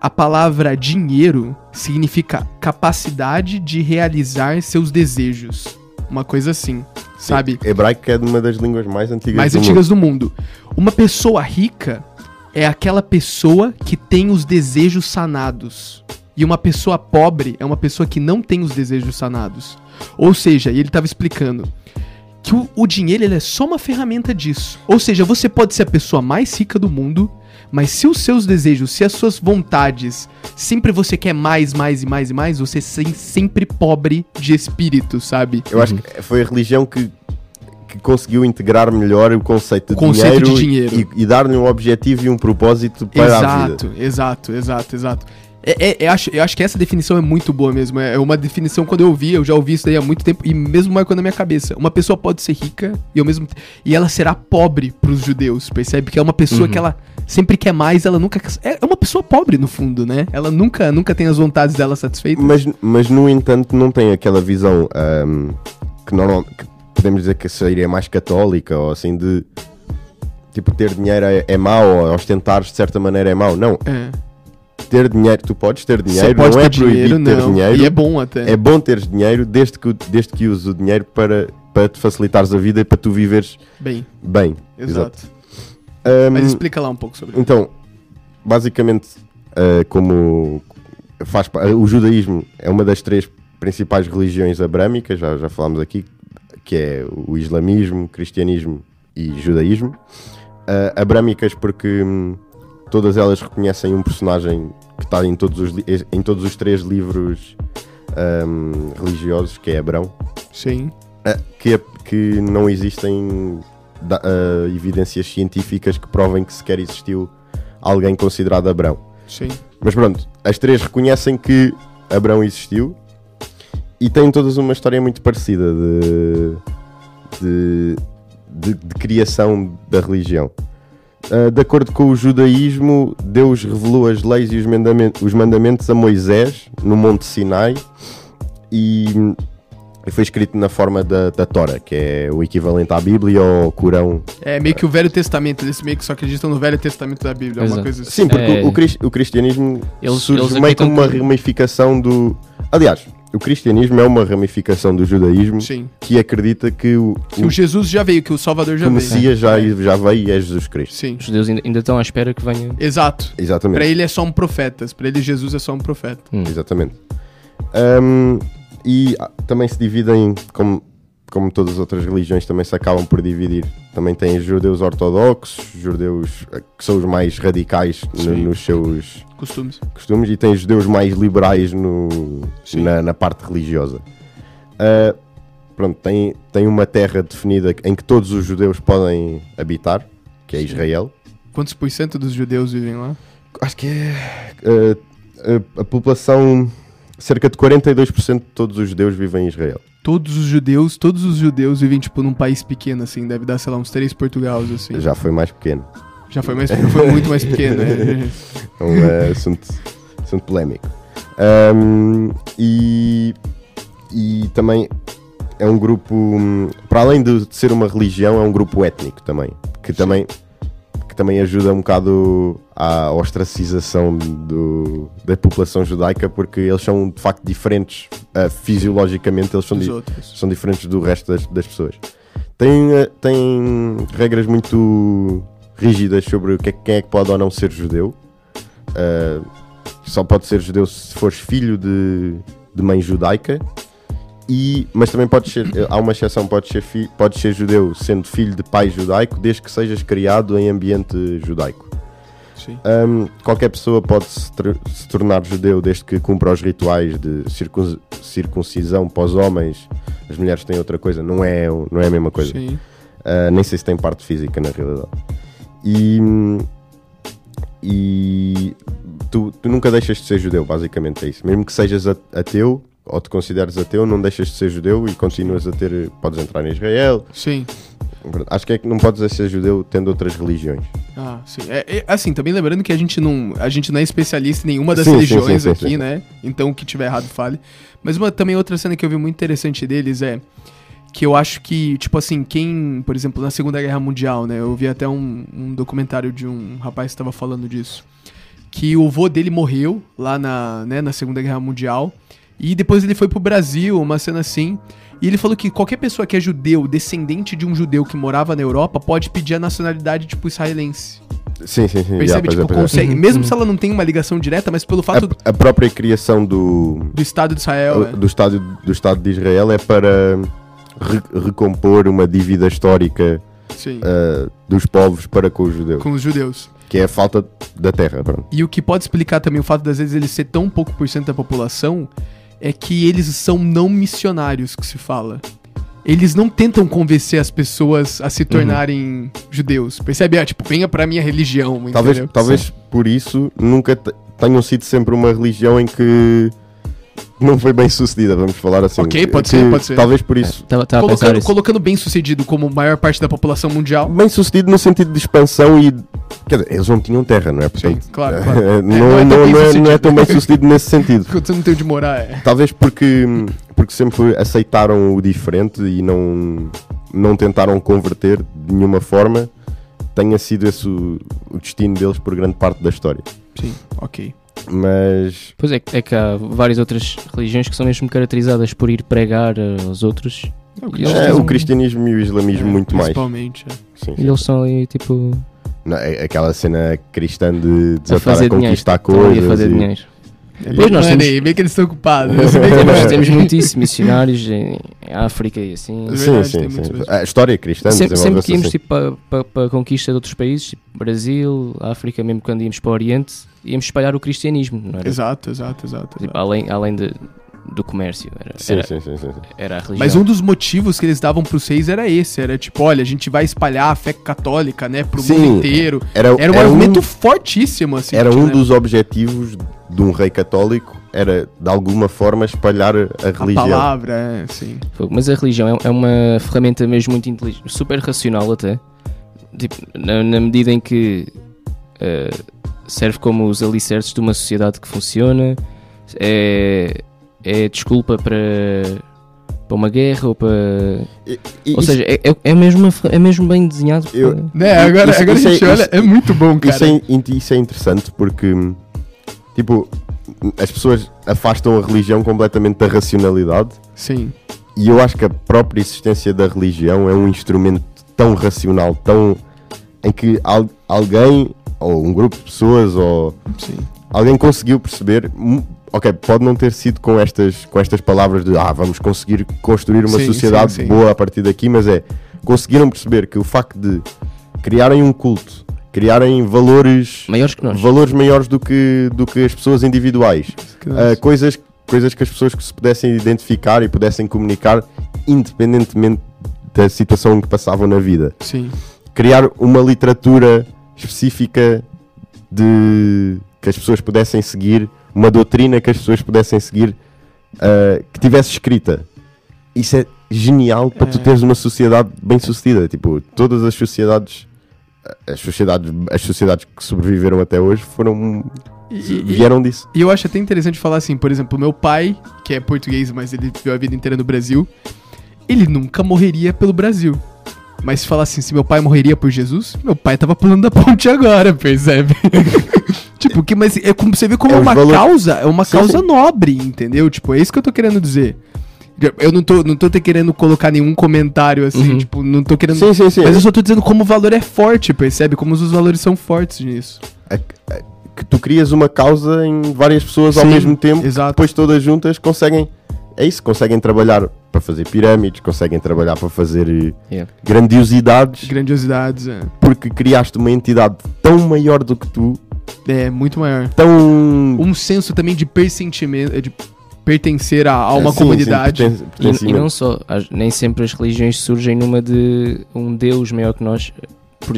S2: a palavra dinheiro significa capacidade de realizar seus desejos. Uma coisa assim, sabe?
S1: Hebraico é uma das línguas mais antigas
S2: Mais
S1: do
S2: antigas do mundo. Uma pessoa rica é aquela pessoa que tem os desejos sanados. E uma pessoa pobre é uma pessoa que não tem os desejos sanados. Ou seja, ele estava explicando que o, o dinheiro é só uma ferramenta disso. Ou seja, você pode ser a pessoa mais rica do mundo, mas se os seus desejos, se as suas vontades, sempre você quer mais, mais e mais e mais, você sem, sempre pobre de espírito, sabe?
S1: Eu acho que foi a religião que, que conseguiu integrar melhor o conceito de,
S2: conceito
S1: dinheiro,
S2: de dinheiro.
S1: E, e dar-lhe um objetivo e um propósito para a vida.
S2: Exato, exato, exato, exato. É, é- eu, acho, eu acho que essa definição é muito boa mesmo. É uma definição, quando eu ouvi, eu já ouvi isso daí há muito tempo e mesmo marcou na minha cabeça. Uma pessoa pode ser rica e, ao mesmo, e ela será pobre pros judeus, percebe? Que é uma pessoa
S3: Uhum.
S2: que ela sempre quer mais, ela nunca. É é uma pessoa pobre, no fundo, né? Ela nunca, nunca tem as vontades dela satisfeitas.
S1: Mas, mas no entanto não tem aquela visão que, normal, que podemos dizer que seria mais católica ou assim de tipo ter dinheiro é, é mau ou ostentar de certa maneira é mau. Não,
S2: É.
S1: ter dinheiro, tu podes ter
S2: Você
S1: dinheiro,
S2: pode
S1: não é proibido
S2: dinheiro,
S1: ter
S2: não.
S1: dinheiro.
S2: E é bom até.
S1: É bom teres dinheiro desde que, desde que uses o dinheiro para, para te facilitares a vida e para tu viveres
S2: Bem,
S1: bem.
S2: exato.
S1: Ahm,
S2: Mas explica lá um pouco sobre isso.
S1: então, basicamente, ah, como faz o judaísmo é uma das três principais religiões abrâmicas, já, já falámos aqui, que é o islamismo, cristianismo e judaísmo. Ah, abrâmicas porque hum, todas elas reconhecem um personagem que está em todos os, em todos os três livros hum, religiosos, que é Abrão.
S2: Sim.
S1: Ah, que, que não existem da- ah, evidências científicas que provem que sequer existiu alguém considerado Abrão.
S2: Sim.
S1: Mas pronto, as três reconhecem que Abrão existiu e têm todas uma história muito parecida de, de, de- de criação da religião. Ah, de acordo com o judaísmo, Deus revelou as leis e os mandamentos, os mandamentos a Moisés no Monte Sinai e, e foi escrito na forma da, da Tora, que é o equivalente à Bíblia ou ao Corão.
S2: É meio que o Velho Testamento, eles meio que só acreditam no Velho Testamento da Bíblia, é uma coisa assim.
S1: Sim, porque
S3: É.
S1: o, o cristianismo
S3: Eles-
S1: surge
S3: eles
S1: meio como uma
S3: que-
S1: ramificação do. Aliás, o cristianismo é uma ramificação do judaísmo
S2: Sim.
S1: que acredita que o,
S2: Que o Jesus já veio, que o Salvador
S1: que
S2: já
S1: o
S2: veio.
S1: Messias já, já veio e é Jesus Cristo.
S2: Sim.
S3: Os judeus ainda, ainda estão à espera que venha.
S2: Exato.
S1: Exatamente.
S2: Pra ele é só um profeta. Pra ele Jesus é só um profeta.
S3: Hum.
S1: Exatamente. Ahm, e ah, também se dividem, como, como todas as outras religiões, também se acabam por dividir. Também tem judeus ortodoxos, judeus eh, que são os mais radicais no- nos seus
S2: Costumes.
S1: costumes, e tem judeus mais liberais no, na, na parte religiosa. Ah, pronto, tem, tem uma terra definida em que todos os judeus podem habitar, que é. Israel.
S2: Quantos por cento dos judeus vivem lá?
S1: Acho que é. eh, a, a população. Cerca de 42% de todos os judeus vivem em Israel.
S2: Todos os judeus, todos os judeus vivem, tipo, num país pequeno, assim. Deve dar, sei lá, uns três Portugais, assim.
S1: Já foi mais pequeno.
S2: Já foi mais foi muito mais pequeno, né?
S1: É um eh, assunto, assunto polémico. Ahm, e, e também é um grupo. hum, Para além de ser uma religião, é um grupo étnico também. Que também, que também ajuda um bocado à ostracização do, da população judaica, porque eles são de facto diferentes ah, fisiologicamente, eles são di- são diferentes do resto das, das pessoas. Tem, eh, tem regras muito rígidas sobre o que é, quem é que pode ou não ser judeu. Eh, só pode ser judeu se fores filho de, de mãe judaica. E, mas também pode ser, eh, há uma exceção, pode ser, fi, pode ser judeu sendo filho de pai judaico, desde que sejas criado em ambiente judaico.
S2: Sim.
S1: Um, qualquer pessoa pode se, se tornar judeu desde que cumpra os rituais de circun- circuncisão para os homens. As mulheres têm outra coisa, não é, não é a mesma coisa.
S2: Sim.
S1: Uh, nem sei se tem parte física na realidade. E, e tu, tu nunca deixas de ser judeu, basicamente é isso. Mesmo que sejas ateu ou te consideres ateu, não deixas de ser judeu e continuas a ter. Podes entrar em Israel.
S2: Sim.
S1: Acho que é que não podes ser judeu tendo outras religiões.
S2: Ah, sim. É, é, assim, também lembrando que a gente não, a gente não é especialista em nenhuma das
S1: Sim,
S2: religiões
S1: sim, sim,
S2: aqui, né? Então, o que tiver errado, fale. Mas uma, também outra cena que eu vi muito interessante deles é que eu acho que, tipo assim, quem, por exemplo, na Segunda Guerra Mundial, né? Eu vi até um, um documentário de um rapaz que estava falando disso. Que o vô dele morreu lá na, né, na Segunda Guerra Mundial. E depois ele foi pro Brasil, uma cena assim. E ele falou que qualquer pessoa que é judeu, descendente de um judeu que morava na Europa, pode pedir a nacionalidade, tipo, israelense.
S1: Sim, sim, sim.
S2: Percebe?
S1: já, é,
S2: tipo,
S1: pois é.
S2: consegue.
S3: Uhum,
S2: Mesmo
S3: uhum.
S2: se ela não tem uma ligação direta, mas pelo fato
S1: a, a própria criação do,
S2: do Estado de Israel. né?
S1: do, Estado, do Estado de Israel é para re- recompor uma dívida histórica
S2: Sim.
S1: uh, dos povos para com os judeus,
S2: Com os judeus.
S1: que é a falta da terra. Pronto.
S2: E o que pode explicar também o fato das vezes eles ser tão pouco por cento da população é que eles são não missionários, que se fala. Eles não tentam convencer as pessoas a se
S1: Uhum.
S2: tornarem judeus. Percebe? Ah, tipo, venha pra minha religião,
S1: Talvez,
S2: entendeu?
S1: talvez por isso nunca te- tenham sido sempre uma religião em que não foi bem sucedida, vamos falar assim.
S2: Ok, pode
S1: Que-
S2: ser, pode ser.
S1: Talvez por isso.
S3: Estava a pensar
S2: Colocando, colocando bem sucedido como maior parte da população mundial.
S1: Bem sucedido no sentido de expansão e. Quer dizer, eles não tinham terra, não é?
S2: Sim,
S1: Portanto,
S2: claro, claro. É,
S1: não,
S2: não é tão
S1: não-
S2: bem
S1: não é- não é
S2: sucedido.
S1: tão bem sucedido nesse sentido.
S2: Você não tem onde morar, é.
S1: Talvez porque, porque sempre aceitaram o diferente e não, não tentaram converter de nenhuma forma, tenha sido esse o, o destino deles por grande parte da história.
S2: Sim, ok.
S1: Mas
S3: Pois é, que- é que há várias outras religiões que são mesmo caracterizadas por ir pregar eh, aos outros. E eles
S1: é,
S3: são-
S1: o cristianismo e o islamismo
S2: É,
S1: muito mais.
S2: Principalmente. é.
S1: Sim,
S3: E
S1: sim.
S3: eles são ali tipo
S1: Não, é aquela cena cristã de
S3: a
S1: desatar
S3: fazer
S1: a
S3: dinheiro.
S1: conquistar coisas.
S3: a fazer
S1: e-
S3: dinheiro.
S2: É
S3: Pois nós
S2: bem,
S3: temos-
S2: bem, que eles estão ocupados. Nós-
S3: temos muito isso, missionários em, África e assim.
S2: É
S1: Sim, sim, sim. A história cristã
S3: Sempre, sempre que íamos
S1: assim.
S3: tipo, para, para, para a conquista de outros países, tipo Brasil, África, mesmo quando íamos para o Oriente, íamos espalhar o cristianismo, não era?
S2: Exato, exato, exato.
S3: Tipo,
S2: exato.
S3: além, além de, do comércio, era,
S1: Sim,
S3: era,
S1: sim, sim, sim,
S3: era a religião.
S2: Mas um dos motivos que eles davam pros reis era esse, era tipo, olha, a gente vai espalhar a fé católica, né, pro
S1: Sim,
S2: mundo inteiro.
S1: Era,
S2: Era um
S1: era
S2: argumento fortíssimo, assim.
S1: Era
S2: que,
S1: um
S2: né,
S1: dos objetivos de um rei católico, era de alguma forma espalhar a
S2: A
S1: religião.
S2: palavra, é, sim.
S3: Mas a religião é, é uma ferramenta mesmo muito inteligente, super racional até, tipo, na, na medida em que eh, serve como os alicerces de uma sociedade que funciona, é, é desculpa para, para uma guerra ou para.
S1: E- e
S3: ou
S1: isso-
S3: seja, é, é, é mesmo, é mesmo bem desenhado.
S1: Eu-
S3: para-
S2: Né, agora,
S1: Isso-
S2: agora
S1: isso
S2: a gente
S1: é-
S2: olha,
S1: isso-
S2: é muito bom, cara.
S1: isso, é, isso é interessante porque, tipo, as pessoas afastam a religião completamente da racionalidade
S2: Sim.
S1: e eu acho que a própria existência da religião é um instrumento tão racional, tão em que al- alguém ou um grupo de pessoas ou
S2: Sim.
S1: alguém conseguiu perceber, hum, ok, pode não ter sido com estas, com estas palavras de ah, vamos conseguir construir uma
S2: Sim,
S1: sociedade
S2: sim,
S1: boa a partir daqui, mas é, conseguiram perceber que o facto de criarem um culto, criarem valores,
S3: Maiores que nós.
S1: valores maiores do que, do que as pessoas individuais,
S2: Que nice.
S1: coisas, coisas que as pessoas que se pudessem identificar e pudessem comunicar independentemente da situação que passavam na vida
S2: Sim.
S1: criar uma literatura específica de que as pessoas pudessem seguir, uma doutrina que as pessoas pudessem seguir, ah, que tivesse escrita. Isso é genial para tu
S2: É.
S1: teres uma sociedade bem sucedida. Tipo, todas as sociedades, as sociedades, as sociedades que sobreviveram até hoje foram
S2: e-
S1: vieram disso.
S2: e eu acho até interessante falar assim, por exemplo, meu pai, que é português, mas ele viveu a vida inteira no Brasil, ele nunca morreria pelo Brasil. Mas se falar assim, se meu pai morreria por Jesus, meu pai tava pulando da ponte agora, percebe? tipo, que, mas é como você vê como
S1: É
S2: é uma
S1: valores-
S2: causa, é uma
S1: Sim,
S2: causa
S1: sim.
S2: nobre, entendeu? Tipo, é isso que eu tô querendo dizer. Eu não tô, não tô querendo colocar nenhum comentário assim,
S3: Uhum.
S2: tipo, não tô querendo.
S1: Sim, sim, sim.
S2: Mas eu só tô dizendo como o valor é forte, percebe? Como os valores são fortes nisso.
S1: É que- é que tu crias uma causa em várias pessoas ao
S2: Sim,
S1: mesmo tempo,
S2: exato.
S1: depois todas juntas conseguem. É isso, conseguem trabalhar para fazer pirâmides, conseguem trabalhar para fazer eh,
S3: Yeah.
S1: grandiosidades,
S2: Grandiosidades, é.
S1: porque criaste uma entidade tão maior do que tu,
S2: É, muito maior.
S1: tão.
S2: Um senso também de persentimento, de pertencer a, a uma
S1: É, sim,
S2: comunidade.
S1: sim, pertence-
S3: E, e
S1: pertencimento.
S3: não só, nem sempre as religiões surgem numa de um Deus maior que nós,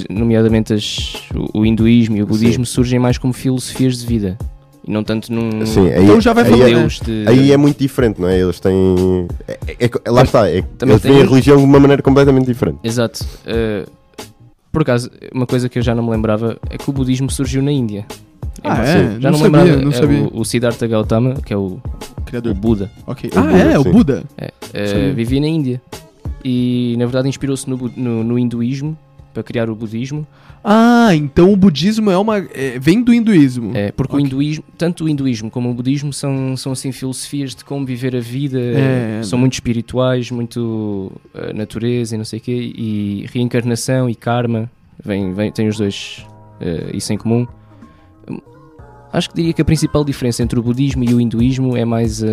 S3: nomeadamente as- o, o hinduísmo e o budismo surgem mais como filosofias de vida e não tanto num
S1: Sim, aí,
S2: Então já vai
S1: aí,
S2: falar,
S1: é,
S2: né?
S3: Deus de.
S1: aí é muito diferente, não é? Eles têm. é- é- é- lá está, é,
S3: Também
S1: eles
S3: tem-
S1: a religião de uma maneira completamente diferente.
S3: Exato. Uh, por acaso, uma coisa que eu já não me lembrava é que o budismo surgiu na Índia.
S2: Ah, é?
S3: Já
S2: Não
S3: não, me
S2: sabia,
S3: lembrava.
S2: não
S3: é
S2: sabia.
S3: O, o Siddhartha Gautama, que é o, o
S2: Criador.
S3: Buda,
S2: Ok.
S1: O
S2: Ah,
S1: Buda,
S2: é? O
S1: sim.
S2: Buda?
S3: é, uh, vivia na Índia. E na verdade inspirou-se no, no, no hinduísmo para criar o budismo.
S2: Ah, então o budismo é uma. é, vem do hinduísmo.
S3: É, porque
S2: Ok.
S3: o hinduísmo, tanto o hinduísmo como o budismo são, são assim filosofias de como viver a vida,
S2: É.
S3: são muito espirituais, muito uh, natureza e não sei o quê, e reencarnação e karma, vem, vem, tem os dois uh, isso em comum. Acho que diria que a principal diferença entre o budismo e o hinduísmo é mais, uh,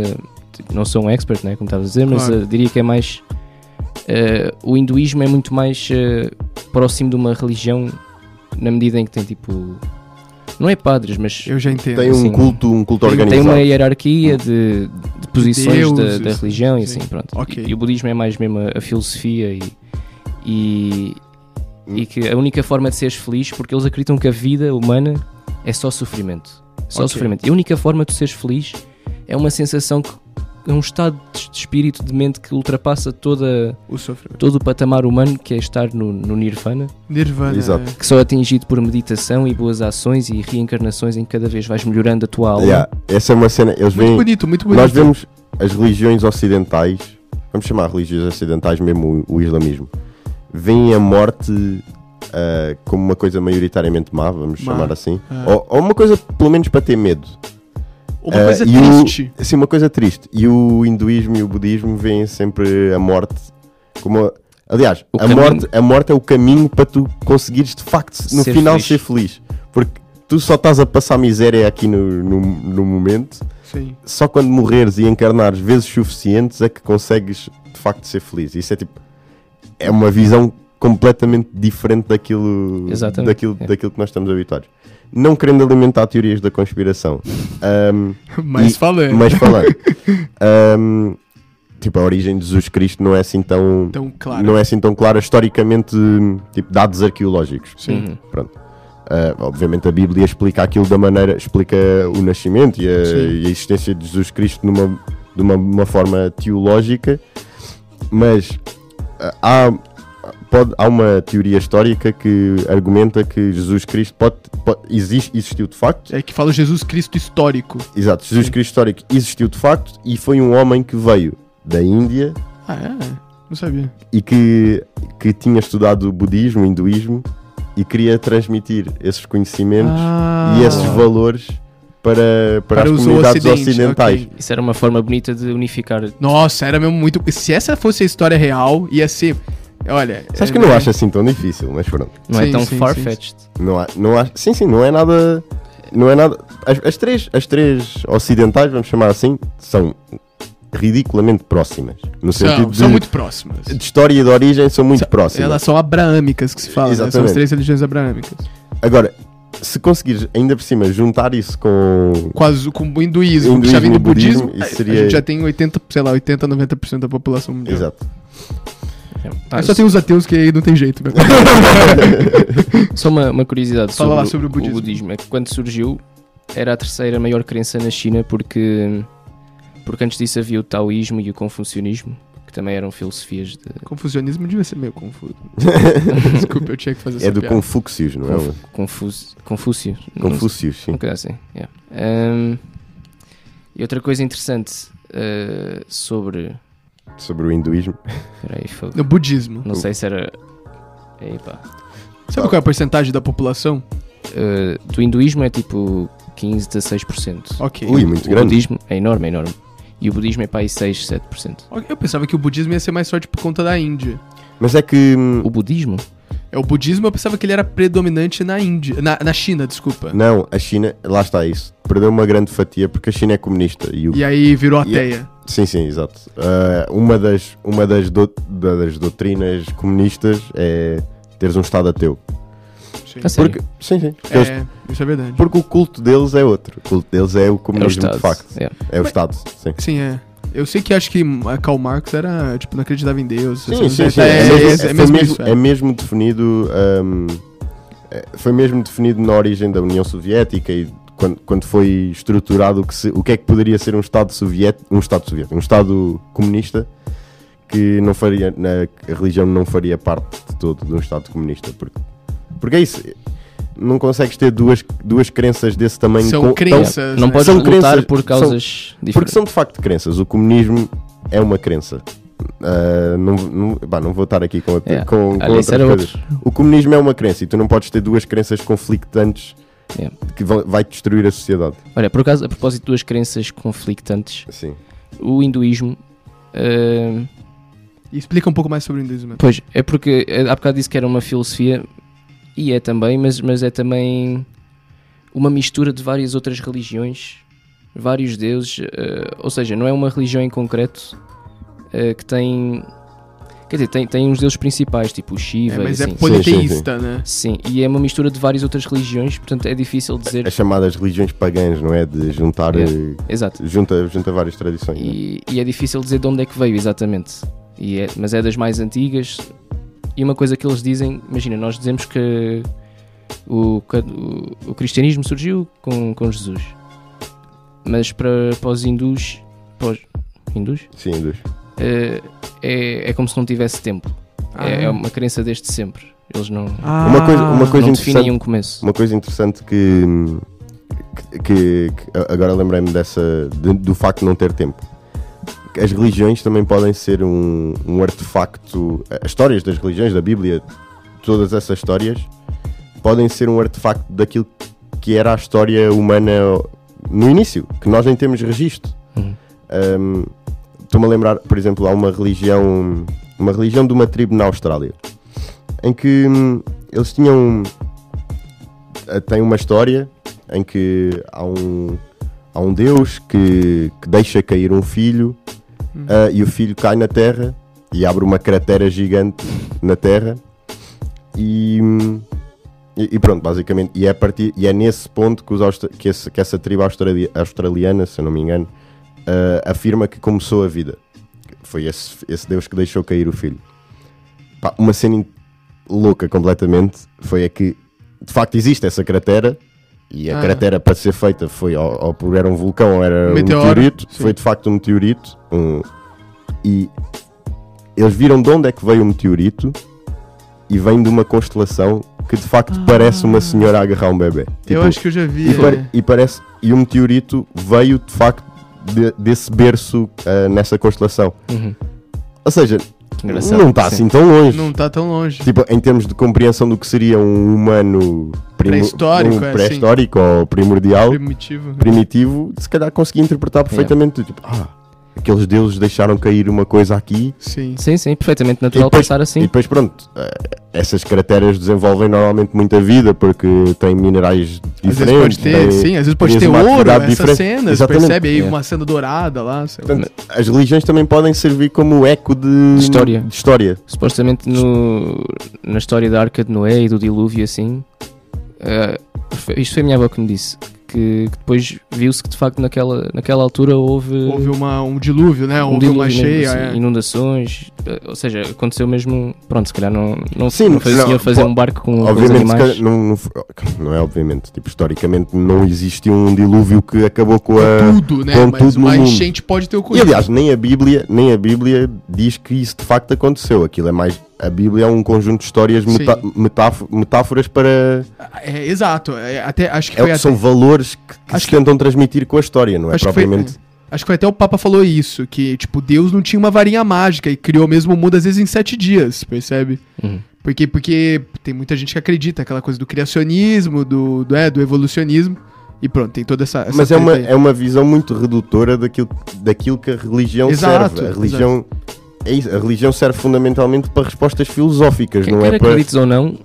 S3: não sou um expert, né, como estavas a dizer, mas
S2: Claro.
S3: diria que é mais, uh, o hinduísmo é muito mais uh, próximo de uma religião na medida em que tem tipo, não é padres, mas
S2: Eu já entendo.
S1: Tem um
S3: Sim.
S1: culto, um culto
S2: Tem-
S3: tem
S1: organizado.
S3: uma hierarquia de, de posições da,
S2: deuses,
S3: da religião e
S2: sim.
S3: assim, pronto.
S2: Ok.
S3: E, e o budismo é mais mesmo a, a filosofia e, e, e que a única forma de seres feliz, porque eles acreditam que a vida humana é só sofrimento. Só
S2: Ok.
S3: sofrimento. E a única forma de seres feliz é uma sensação que é um estado de espírito, de mente que ultrapassa toda,
S2: O
S3: todo o patamar humano que é estar no, no nirvana,
S2: Nirvana.
S1: Exato.
S2: é.
S3: que só é atingido por meditação e boas ações e reencarnações em que cada vez vais melhorando a tua alma.
S1: Yeah, essa é uma cena. Eles
S2: Muito
S1: veem,
S2: bonito, muito bonito.
S1: Nós vemos as religiões ocidentais, vamos chamar religiões ocidentais mesmo o, o islamismo, veem a morte ah, como uma coisa maioritariamente má, vamos
S2: Má.
S1: chamar assim,
S2: Ah.
S1: ou, ou uma coisa pelo menos para ter medo.
S2: Uma coisa
S1: o-
S2: triste.
S1: Sim, uma coisa triste. E o hinduísmo e o budismo veem sempre a morte como. a- Aliás,
S3: O
S1: a
S3: caminho.
S1: morte, a morte é o caminho para tu conseguires de facto no
S3: Ser
S1: final
S3: feliz.
S1: ser feliz. Porque tu só estás a passar miséria aqui no, no, no momento
S2: Sim.
S1: só quando morreres e encarnares vezes suficientes é que consegues de facto ser feliz. Isso é tipo. É uma visão completamente diferente daquilo,
S3: Exatamente,
S1: daquilo,
S3: é.
S1: daquilo que nós estamos habituados. Não querendo alimentar teorias da conspiração, ahm,
S2: Mas falando.
S1: mas falando, ahm, tipo, a origem de Jesus Cristo não é assim tão.
S2: Então, claro.
S1: Não é assim tão clara historicamente, tipo, dados arqueológicos.
S2: Sim.
S3: Uhum.
S1: Pronto. Ah, obviamente a Bíblia explica aquilo da maneira, explica o nascimento e a, e a existência de Jesus Cristo numa, de uma, uma forma teológica, mas ah, há, pode, há uma teoria histórica que argumenta que Jesus Cristo pode, pode- existe, existiu de facto,
S2: É que fala Jesus Cristo histórico.
S1: exato, Jesus
S2: Sim.
S1: Cristo histórico existiu de facto e foi um homem que veio da Índia
S2: Ah, é? Não sabia.
S1: e que, que tinha estudado budismo, hinduísmo e queria transmitir esses conhecimentos
S2: Ah.
S1: e esses valores para, para,
S2: Para
S1: as comunidades
S2: ocidente,
S1: ocidentais.
S2: ok.
S3: Isso era uma forma bonita de unificar.
S2: Nossa, era mesmo muito. Se essa fosse a história real, ia ser. Olha.
S1: Sabes
S2: é,
S1: que eu não acho assim tão difícil, mas pronto.
S3: Não
S2: Sim,
S3: é tão far-fetched.
S1: Não há, não há, sim, sim, não é nada. Não é nada. As, as três, as três ocidentais, vamos chamar assim, são ridiculamente próximas. No
S2: São,
S1: sentido de,
S2: são muito próximas.
S1: de história e de origem, são muito próximas.
S2: Elas são abraâmicas que se fala, né? São as
S1: Exatamente.
S2: três religiões abraâmicas.
S1: Agora, se conseguires ainda por cima juntar isso com.
S2: Quase com o hinduísmo, que
S1: Hinduísmo
S2: já vem do
S1: budismo,
S2: budismo, a-
S1: seria-
S2: a gente já tem 80, sei lá, 80, 90% da população mundial.
S1: Exato.
S3: Ah,
S2: Aí só tem os ateus que aí não tem jeito?
S3: Só uma, uma curiosidade
S2: Fala
S3: sobre,
S2: lá sobre o budismo.
S3: É que quando surgiu, era a terceira maior crença na China, porque, porque antes disso havia o taoísmo e o confucionismo, que também eram filosofias de.
S2: Confucionismo devia ser meio confuso. Desculpa, eu tinha que fazer essa
S1: É do
S2: piada.
S1: Confúcios, não é?
S3: Confus, Confúcio.
S1: Confúcios, sim.
S3: Uma coisa assim, yeah. Ahm, e outra coisa interessante ah, sobre.
S1: Sobre o hinduísmo.
S3: Peraí, fogo.
S2: No budismo.
S3: Não sei se era. Epa.
S2: Sabe qual é a porcentagem da população?
S3: Ah, do hinduísmo é tipo 15, 16%.
S2: Ok.
S1: Ui, muito
S3: o
S1: grande.
S3: budismo é enorme, é enorme. E o budismo é para aí 6, 7%.
S2: Ok, Eu pensava que o budismo ia ser mais forte por conta da Índia.
S1: Mas é que. hum,
S3: O budismo?
S2: É, o budismo eu pensava que ele era predominante na Índia. Na, na China, desculpa.
S1: Não, a China, lá está isso. Perdeu uma grande fatia porque a China é comunista. E o
S2: E aí virou
S1: E é-
S2: ateia.
S1: Sim, sim, exato. Ah, uma das, uma das, do- das doutrinas comunistas é teres um Estado ateu.
S2: Sim.
S1: Porque, sim, sim. Porque, eles-
S2: É, isso é verdade.
S1: porque o culto deles é outro. O culto deles é o
S3: É o
S1: comunismo de facto.
S3: é.
S1: É o Estado, sim.
S2: Sim, é. Eu sei que acho que Karl Marx era, tipo, não acreditava em Deus.
S1: Sim, sim, sim.
S2: É,
S1: É,
S2: é,
S1: mesmo,
S2: é, mesmo isso,
S1: é mesmo definido. é, foi mesmo definido na origem da União Soviética e quando, quando foi estruturado o que, se- o que é que poderia ser um Estado soviético, um Estado soviético, um Estado comunista que não faria, na, a religião não faria parte de todo de um Estado comunista. Porque, porque é isso. Não consegues ter duas, duas crenças desse tamanho
S2: São
S1: com- tão-
S2: crenças.
S3: Não
S2: né?
S3: podes
S1: São
S3: lutar
S1: crenças-
S3: por
S1: são-
S3: causas
S1: porque
S3: diferentes.
S1: são de facto crenças. O comunismo é uma crença. Ah, não, não, pá, não vou estar aqui com, outra-
S3: É.
S1: com, com outras coisas.
S3: outro.
S1: O comunismo é uma crença e tu não podes ter duas crenças conflictantes
S3: É.
S1: que vai destruir a sociedade.
S3: Olha, por acaso, a propósito de duas crenças conflictantes,
S1: Sim.
S3: o hinduísmo.
S2: E explica um pouco mais sobre o hinduísmo.
S3: pois, é porque eh, há bocado disse que era uma filosofia, e é também, mas, mas é também uma mistura de várias outras religiões, vários deuses, ah, ou seja, não é uma religião em concreto ah, que tem. Quer dizer, tem, tem uns deuses principais, tipo o Shiva
S2: É, mas
S3: e
S2: é
S3: assim.
S2: politeísta, né?
S3: Sim, e é uma mistura de várias outras religiões, portanto é difícil dizer.
S1: As chamadas religiões pagãs, não é? De juntar.
S3: É.
S1: eh,
S3: Exato.
S1: Junta, junta várias tradições. não é?
S3: E, e é difícil dizer de onde é que veio exatamente. E é- mas é das mais antigas. E uma coisa que eles dizem, imagina, nós dizemos que o, o, o cristianismo surgiu com, com Jesus. Mas para, para os hindus, para os hindus,
S1: Sim, hindus.
S3: Eh, é, é como se não tivesse tempo.
S2: Ah,
S3: é, é uma crença desde sempre. Eles não,
S2: Ah,
S1: Uma coisa- uma coisa
S3: não
S1: interessante-
S3: definem um começo.
S1: Uma coisa interessante que, que, que- que agora lembrei-me dessa de- do facto de não ter tempo. As religiões também podem ser um, um artefacto. As histórias das religiões, da Bíblia, todas essas histórias podem ser um artefacto daquilo que era a história humana no início, que nós nem temos registro.
S3: Uhum.
S1: Um, Estou-me a lembrar, por exemplo, há uma religião, uma religião de uma tribo na Austrália, em que hum, eles tinham eh, tem uma história em que há um, há um Deus que, que deixa cair um filho ah, e o filho cai na terra e abre uma cratera gigante na terra. E, hum, e, e pronto, basicamente, e é, a partir, e é nesse ponto que, os que, esse- que essa tribo australi- australiana, se eu não me engano, ah, afirma que começou a vida. Foi esse, esse Deus que deixou cair o filho. Pá, uma cena louca completamente foi a que de facto existe essa cratera e a
S2: Ah.
S1: cratera para ser feita foi ou, ou por era um vulcão ou era um meteorito,
S2: sim.
S1: foi de facto um meteorito um- e eles viram de onde é que veio o meteorito e vem de uma constelação que de facto parece uma senhora a agarrar um bebê.
S2: Eu
S1: Tipo,
S2: acho que eu já vi.
S1: e,
S2: é.
S1: e parece e o meteorito veio de facto de- desse berço ah, nessa constelação.
S3: Uhum.
S1: Ou seja,
S3: engraçado.
S1: não está
S3: sim.
S1: assim tão longe.
S2: Não tá tão longe.
S1: Tipo, em termos de compreensão do que seria um humano
S2: Pré-histórico,
S1: um
S2: é,
S1: pré-histórico ou primordial,
S2: Primitivo.
S1: primitivo, se calhar consegui interpretar perfeitamente. Tipo, ah, aqueles deuses deixaram cair uma coisa aqui
S2: Sim.
S3: Sim, sim, perfeitamente
S1: e
S3: natural
S1: depois,
S3: pensar
S1: e
S3: assim.
S1: depois pronto, eh, essas crateras desenvolvem normalmente muita vida porque têm minerais
S2: Às vezes
S1: diferentes.
S2: pode ter,
S1: têm-
S2: sim, às vezes pode ter ouro,
S1: atividade
S2: essas
S1: diferente.
S2: cenas,
S1: Exatamente.
S2: percebe aí
S3: É.
S2: uma cena dourada lá, sei lá.
S1: Portanto, as religiões também podem servir como eco de,
S3: De história.
S1: de história.
S3: Supostamente no, na história da Arca de Noé e do dilúvio, assim, foi- isto foi a minha avó que me disse, que, que depois viu-se que de facto naquela, naquela altura houve,
S2: Houve uma, um dilúvio, né?
S3: um
S2: Houve uma
S3: dilúvio
S2: cheia.
S3: mesmo, assim,
S2: é.
S3: inundações, eh, ou seja, aconteceu mesmo, pronto, se calhar não, não,
S1: Sim,
S3: não fazia
S1: não,
S3: fazer
S1: pô,
S3: um barco com, com os
S1: Obviamente,
S3: animais.
S1: calhar, não, não, não é obviamente, tipo, historicamente não existiu um dilúvio que acabou com a...
S2: tudo, né?
S1: com
S2: Mas
S1: tudo
S2: uma enchente pode ter
S1: E
S2: ocorrido.
S1: aliás, nem a Bíblia, nem a Bíblia diz que isso de facto aconteceu. Aquilo é mais a Bíblia é um conjunto de histórias metáforas para
S2: É, exato. é, até, acho que
S1: é,
S2: foi
S1: o-
S2: até,
S1: são valores que, que
S2: Acho
S1: se tentam transmitir com a história, não é
S2: acho que foi-
S1: propriamente.
S2: Acho que foi até o Papa falou isso, que, tipo, Deus não tinha uma varinha mágica e criou mesmo o mundo às vezes em sete dias, percebe?
S3: Uhum.
S2: Porque, porque tem muita gente que acredita, aquela coisa do criacionismo, do, do, é, do evolucionismo, e pronto, tem toda essa. essa
S1: Mas é uma,
S2: aí.
S1: é uma visão muito redutora daquilo, daquilo que a religião
S2: Exato,
S1: serve. A religião, é isso, a religião serve fundamentalmente para respostas filosóficas,
S3: Quer,
S1: não
S3: quer
S1: é para.
S3: acredites ou não,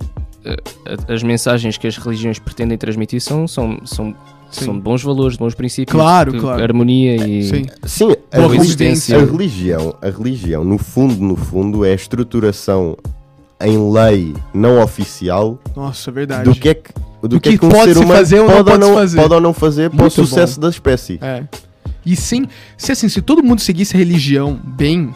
S3: eh, as mensagens que as religiões pretendem transmitir são, são, são,
S2: Sim.
S3: são de bons valores, de bons princípios,
S2: Claro,
S3: de
S2: claro.
S3: harmonia e
S2: Sim.
S1: Sim, a,
S2: Boa
S3: convivência.
S1: a religião, a religião, no fundo, no fundo, é a estruturação em lei não oficial
S2: Nossa, é verdade.
S1: do que é que, do
S2: Do
S1: que, é
S2: que
S1: que um ser
S2: pode-se
S1: humano
S2: fazer ou não
S1: pode, ou não,
S2: fazer.
S1: pode ou não fazer para o sucesso da espécie.
S2: É. E sim, se assim, se todo mundo seguisse a religião bem,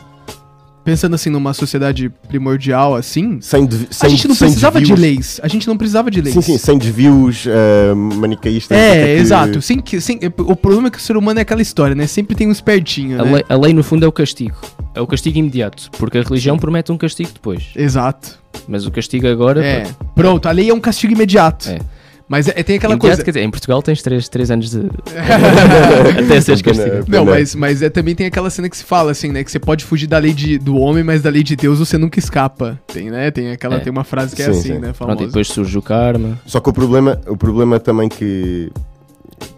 S2: pensando assim numa sociedade primordial assim,
S1: Sem, devi-
S2: a
S1: sem,
S2: gente não
S1: sem
S2: precisava de
S1: desvios-
S2: leis. A gente não precisava de leis.
S1: Sim, sim, sem desvios ah, manicaístas. que
S2: É,
S1: que-
S2: exato. Sem, que- sem, o problema é que o ser humano é aquela história, né? Sempre tem um espertinho,
S3: a
S2: né?
S3: lei, a lei no fundo é o castigo. É o castigo imediato, porque a religião promete um castigo depois.
S2: Exato.
S3: Mas o castigo agora.
S2: É. Pronto, a lei é um castigo imediato.
S3: É.
S2: Mas é- tem aquela
S3: imediato,
S2: coisa.
S3: quer dizer, em Portugal tens 3, três anos de. até seres
S1: Pena-
S3: castigado.
S2: Não, mas, mas é, também tem aquela cena que se fala assim, né? Que você pode fugir da lei de, do homem, mas da lei de Deus você nunca escapa. Tem, né? Tem aquela
S3: É.
S2: tem uma frase que é
S1: Sim,
S2: assim,
S1: sim.
S2: né?
S3: Pronto,
S2: Famosa.
S3: e depois surge o karma.
S1: Só que o problema, o problema também que,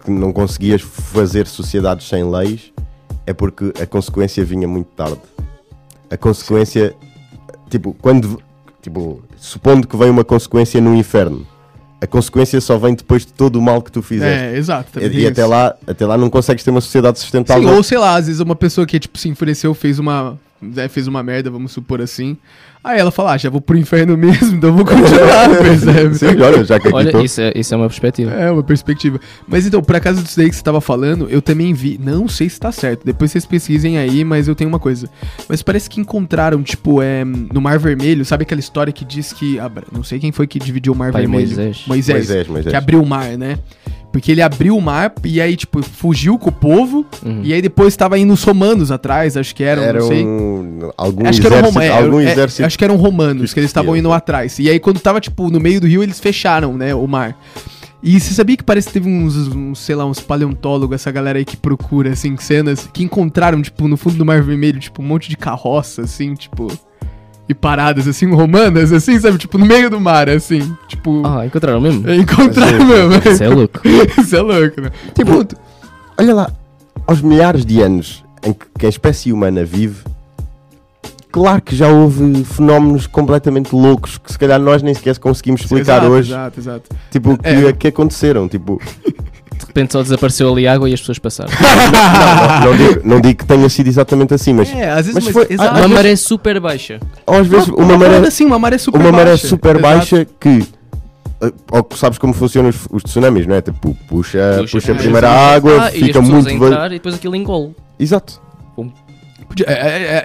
S1: que não conseguias fazer sociedades sem leis é porque a consequência vinha muito tarde. A consequência, tipo, quando, tipo, supondo que vem uma consequência no inferno, a consequência só vem depois de todo o mal que tu fizeste.
S2: É, exato.
S1: E, e até lá, até lá não consegues ter uma sociedade
S2: Sim,
S1: sustentável.
S2: ou sei lá, às vezes uma pessoa que tipo se enfureceu, fez uma, né, fez uma merda, vamos supor assim. Aí ela fala, ah, já vou pro inferno mesmo, então vou continuar, percebe?
S1: Sim, olha, já que aqui
S3: Olha, isso é, isso é uma perspectiva.
S2: É, uma perspectiva. Mas então, por acaso disso daí que você tava falando, eu também vi. Não sei se tá certo. Depois vocês pesquisem aí, mas eu tenho uma coisa. Mas parece que encontraram, tipo, é, no Mar Vermelho, sabe aquela história que diz que. Abra- Não sei quem foi que dividiu o Mar
S3: Pai
S2: Vermelho.
S3: Moisés.
S2: Moisés.
S1: Moisés, Moisés.
S2: Que abriu o mar, né? Porque ele abriu o mar e aí, tipo, fugiu com o povo.
S3: Uhum.
S2: E aí depois tava indo os romanos atrás, acho que eram,
S1: era
S2: não sei.
S1: um, algum
S2: Acho que,
S1: exército,
S2: Roma- é,
S1: algum
S2: é,
S1: exército.
S2: Acho que eram romanos, que eles estavam indo atrás. E aí, quando tava, tipo, no meio do rio, eles fecharam, né, o mar. E você sabia que parece que teve uns, uns, sei lá, uns paleontólogos, essa galera aí que procura, assim, cenas, que encontraram, tipo, no fundo do Mar Vermelho, tipo, um monte de carroça, assim, tipo. E paradas, assim, romanas, assim, sabe? Tipo, no meio do mar, assim. Tipo.
S3: Ah, encontraram mesmo?
S2: é, encontraram
S1: Sim.
S2: mesmo.
S3: Isso é louco.
S2: Isso é louco, né?
S1: Tipo, olha lá, aos milhares de anos em que, que a espécie humana vive, claro que já houve fenómenos completamente loucos que se calhar nós nem sequer conseguimos explicar
S2: exato,
S1: hoje,
S2: Exato, exato.
S1: tipo, que,
S2: É.
S1: que aconteceram, tipo,
S3: De repente só desapareceu ali água e as pessoas passaram.
S1: não, não digo, não digo que tenha sido exatamente assim, mas
S2: É, às vezes,
S1: mas foi-
S2: exato.
S1: às
S3: Uma maré super baixa.
S1: ou às vezes uma
S2: parada
S1: maré,
S2: assim, uma maré super
S1: uma maré
S2: baixa.
S1: super
S2: Exato.
S1: baixa que eh, ou sabes como funcionam os, os tsunamis, não é? Tipo, puxa, puxa, a
S2: é,
S1: primeira
S2: sim.
S1: água,
S3: Ah, e as
S1: fica muito
S3: a entrar e depois aquilo engole.
S1: Exato.
S2: É, é, é,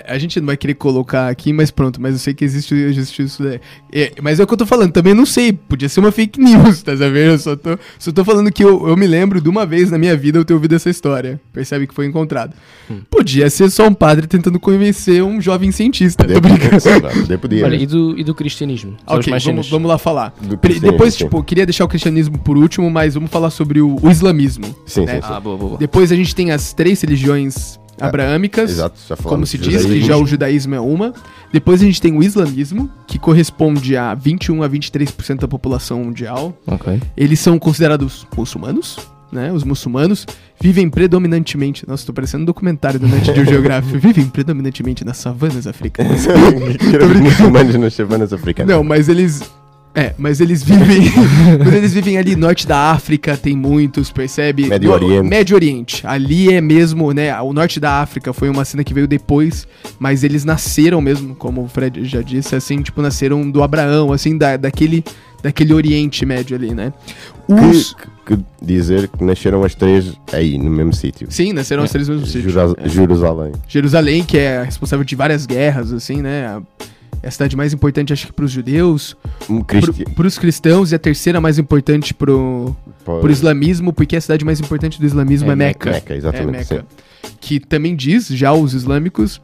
S2: a gente não vai querer colocar aqui, mas pronto, mas eu sei que existe, existe isso daí. É, mas é o que eu tô falando, também não sei, podia ser uma fake news, tá sabendo? Eu só tô, só tô falando que eu, eu me lembro de uma vez na minha vida eu ter ouvido essa história. Percebe que foi encontrado.
S1: Hum.
S2: Podia ser só um padre tentando convencer um jovem cientista. Tô
S1: Podia,
S2: brincando.
S1: podia.
S3: Olha, e do, e do cristianismo?
S2: Ok, vamos, vamos lá falar. Depois, tipo, eu queria deixar o cristianismo por último, mas vamos falar sobre o, o islamismo.
S1: Sim,
S2: né?
S1: sim, sim.
S3: Ah, boa, boa.
S2: Depois a gente tem as três religiões abraâmicas.
S1: Exato, já falamos
S2: Como se diz, que já o judaísmo é uma. Depois a gente tem o islamismo, que corresponde a 21 a 23% da população mundial.
S3: Ok.
S2: Eles são considerados muçulmanos, né? Os muçulmanos vivem predominantemente. Nossa, tô parecendo um documentário do Net Geographic. vivem predominantemente nas savanas africanas.
S1: Muçulmanos nas savanas africanas.
S2: Não, mas eles. É, mas eles vivem. mas eles vivem ali, norte da África, tem muitos, percebe?
S1: Médio
S2: No-
S1: Oriente.
S2: Médio Oriente. Ali é mesmo, né? O norte da África foi uma cena que veio depois, mas eles nasceram mesmo, como o Fred já disse, assim, tipo, nasceram do Abraão, assim, da, daquele, daquele Oriente Médio ali, né? Os.
S1: Que, que dizer que nasceram as três aí, no mesmo sítio.
S2: Sim, nasceram os três no mesmo sítio.
S1: Jura- Jerusalém.
S2: Jerusalém, que é responsável de várias guerras, assim, né? A, é a cidade mais importante, acho que, pros judeus.
S1: Um cristi...
S2: pros cristãos e a terceira mais importante pro,
S1: Pô,
S2: pro islamismo, porque a cidade mais importante do islamismo é,
S3: É
S2: Meca.
S1: Meca, exatamente,
S2: É Meca. Que também diz, já os islâmicos,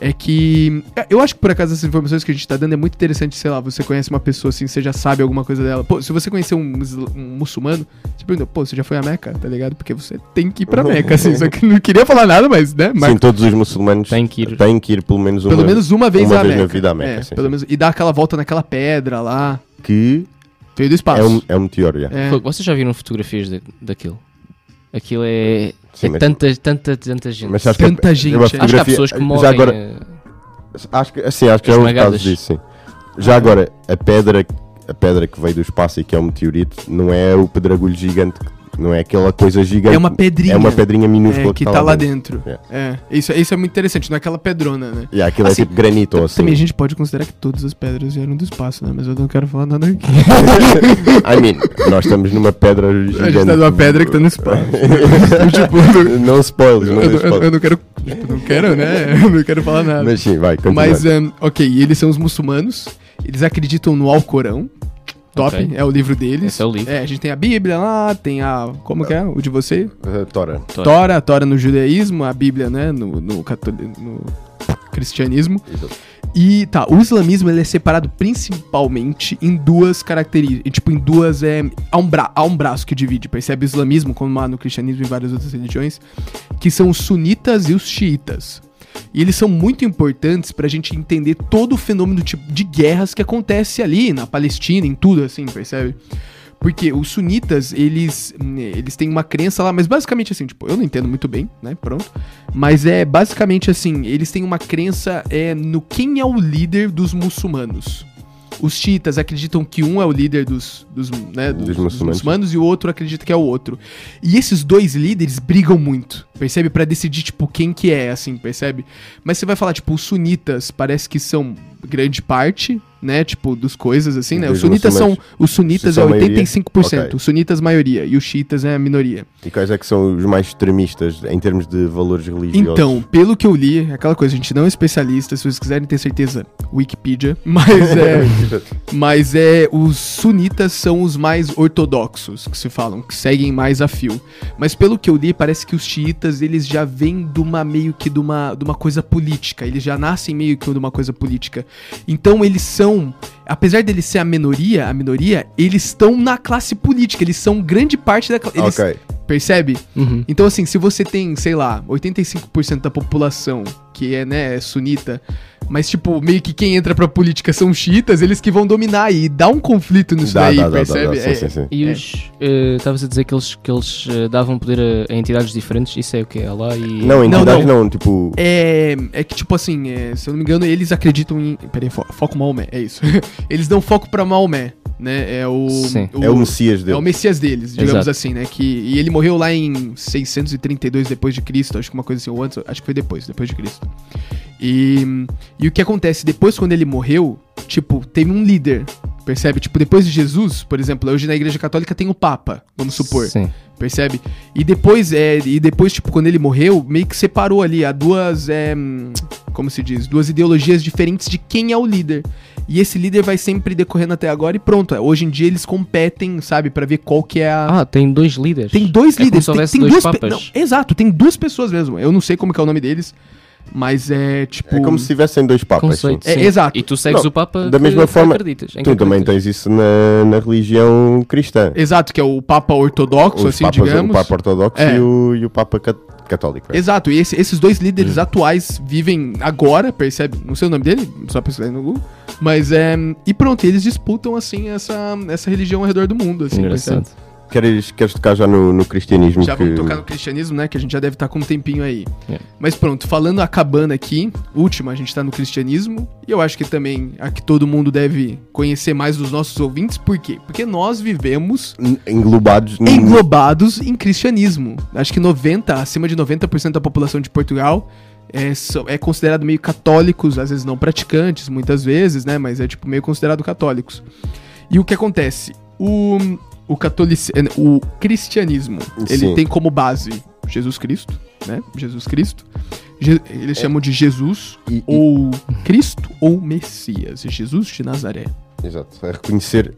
S2: é que. Eu acho que por acaso essas informações que a gente tá dando é muito interessante, sei lá, você conhece uma pessoa assim, você já sabe alguma coisa dela. Pô, se você conhecer um, um muçulmano, você pergunta, pô, você já foi a Meca, tá ligado? Porque você tem que ir pra Meca, assim. Só que não queria falar nada, mas, né? Mas
S1: Sim, todos os muçulmanos
S3: Tem que ir.
S1: têm que ir pelo menos uma,
S2: pelo menos uma vez
S1: uma
S2: à
S1: vez na
S2: Meca.
S1: vida à Meca,
S2: É,
S1: sim,
S2: pelo
S1: sim.
S2: menos. E dar aquela volta naquela pedra lá.
S1: que
S2: Veio do espaço.
S1: é um, é um meteoro. já.
S2: É.
S3: Vocês já viram fotografias da- daquilo? Aquilo é.
S1: Sim,
S3: é
S1: mas-
S3: tanta, tanta, tanta gente.
S1: Mas acho que
S2: Tanta
S1: é-
S2: gente,
S1: é.
S2: Acho que
S3: que há pessoas que
S1: já
S3: morrem.
S1: agora,
S3: eh,
S1: Acho que, assim, acho que é um
S3: Esmagadas.
S1: caso disso, sim. Já agora, a pedra, a pedra que veio do espaço e que é um meteorito, não é o pedregulho gigante, não é aquela coisa gigante.
S2: É uma pedrinha.
S1: É uma pedrinha minúscula
S2: É, que tá lá dentro.
S1: É.
S2: É. Isso, isso é muito interessante, não é aquela pedrona, né?
S1: E aquilo
S2: Assim,
S1: é tipo granito ou assim.
S2: Também a gente pode considerar que todas as pedras vieram do espaço, né? Mas eu não quero falar nada aqui.
S1: I mean, nós estamos numa pedra gigante.
S2: A gente tá numa pedra que tá no espaço. tipo,
S1: não spoilers, não
S2: eu-
S1: dê
S2: eu- eu
S1: spoilers.
S2: não quero. Tipo, não quero, né? Eu não quero falar nada.
S1: Mas sim, vai, continua.
S2: Mas, um, ok, e eles são os muçulmanos. Eles acreditam no Alcorão. Top,
S3: Ok.
S2: é o livro deles.
S3: Esse é o livro.
S2: É, a gente tem a Bíblia lá, tem a. Como que é? O de você?
S1: Uh, Tora.
S3: Tora.
S2: Tora, a Tora no judaísmo, a Bíblia, né? No, no, catoli- no cristianismo. E tá, o islamismo ele é separado principalmente em duas características, tipo, em duas, é, há um, bra há um braço que divide, percebe o islamismo, como há no cristianismo e várias outras religiões, que são os sunitas e os xiitas. E eles são muito importantes pra gente entender todo o fenômeno tipo, de guerras que acontece ali na Palestina, em tudo assim, percebe? Porque os sunitas, eles, hum, eles têm uma crença lá, mas basicamente assim, tipo, eu não entendo muito bem, né? Pronto. Mas é basicamente assim, eles têm uma crença é, no quem é o líder dos muçulmanos. Os xiitas acreditam que um é o líder dos, dos, né, dos,
S1: Dos
S2: dos
S1: muçulmanos.
S2: e o outro acredita que é o outro. E esses dois líderes brigam muito, percebe? Pra decidir, tipo, quem que é, assim, percebe? Mas você vai falar, tipo, os sunitas parece que são grande parte, né? Tipo, dos coisas, assim, né? Os sunitas são. Os sunitas
S1: São
S2: é
S1: a maioria?
S2: 85%,
S1: Ok.
S2: os sunitas maioria e os xiitas é a minoria.
S1: E quais é que são os mais extremistas em termos de valores religiosos?
S2: Então, pelo que eu li, é aquela coisa, a gente não é especialista, se vocês quiserem ter certeza, Wikipedia, mas é. mas é. Os sunitas são os mais ortodoxos, que se falam, que seguem mais a fio. Mas pelo que eu li, parece que os xiitas, eles já vêm de uma meio que de uma, de uma coisa política, eles já nascem meio que de uma coisa política. Então eles são. Apesar deles ser a minoria, a minoria, eles estão na classe política, eles são grande parte da classe.
S1: Ok.
S2: Percebe?
S3: Uhum.
S2: Então, assim, se você tem, sei lá, 85% da população que é, né, é sunita, mas, tipo, meio que quem entra pra política são xiitas, eles que vão dominar e dá um conflito nisso
S1: Dá,
S2: daí,
S1: dá, dá, dá,
S2: percebe?
S1: dá, sim,
S2: É-
S1: sim, sim.
S3: E
S2: É.
S3: os. eh, Estavas a dizer que eles, que eles eh, davam poder a, a entidades diferentes? Isso é o quê? Allah e.
S1: Não, entidades
S2: não.
S1: não, tipo.
S2: É, é que, tipo assim, é, se eu não me engano, eles acreditam em. Peraí, fo foco Maomé, é isso. eles dão foco pra Maomé, né? É o.
S3: Sim.
S1: É o Messias
S2: É
S1: dele.
S2: o Messias deles, digamos
S3: Exato.
S2: assim, né? Que, e ele morreu lá em 632 depois de Cristo, acho que uma coisa assim, ou antes, acho que foi depois, depois de Cristo. E, e o que acontece, depois quando ele morreu, tipo, teve um líder, percebe? Tipo, depois de Jesus, por exemplo, hoje na Igreja Católica tem o Papa, vamos supor,
S3: Sim.
S2: percebe? E depois, é, e depois, tipo, quando ele morreu, meio que separou ali a duas, é, como se diz, duas ideologias diferentes de quem é o líder. E esse líder vai sempre decorrendo até agora e pronto. Hoje em dia eles competem, sabe, pra ver qual que é a.
S3: Ah, tem dois líderes.
S2: tem dois
S3: é como
S2: líderes,
S3: se
S2: tem, tem
S3: dois papas.
S2: não, Exato, tem duas pessoas mesmo. Eu não sei como que é o nome deles, mas é tipo.
S1: É como se tivessem dois papas. sim.
S3: Conceito.
S2: É,
S3: sim.
S2: exato.
S3: E tu segues
S1: Não,
S3: o Papa
S1: da mesma
S3: que
S1: forma,
S3: acreditas,
S1: Tu também
S3: acreditas.
S1: tens isso na, na religião cristã.
S2: Exato, que é o Papa Ortodoxo,
S1: Os
S2: assim,
S1: papas,
S2: digamos.
S1: o Papa Ortodoxo
S2: É.
S1: e, o, e o Papa cat- católico. é.
S2: Exato, e esse- esses dois líderes atuais vivem agora, percebe? Não sei o nome dele, só pesquisar no Google. Mas é. E pronto, eles disputam, assim, essa, essa religião ao redor do mundo, assim,
S3: Engraçado.
S2: percebe?
S1: Queres, queres tocar já no, no cristianismo?
S2: Já
S1: que...
S2: vamos tocar no cristianismo, né? Que a gente já deve estar com um tempinho aí.
S3: É.
S2: Mas pronto, falando acabando aqui, última, a gente tá no cristianismo. E eu acho que também aqui todo mundo deve conhecer mais dos nossos ouvintes. Por quê? Porque nós vivemos
S1: Englobados. n-
S2: englobados em cristianismo. Acho que 90, acima de 90% da população de Portugal é, é considerado meio católicos, às vezes não praticantes, muitas vezes, né? Mas é tipo meio considerado católicos. E o que acontece? O, o catolici... o cristianismo, ele
S1: Sim.
S2: tem como base Jesus Cristo, né? Jesus Cristo. Je- Eles chamam de Jesus
S1: E- e-
S2: ou Cristo ou Messias. Jesus de Nazaré.
S1: Exato. É reconhecer.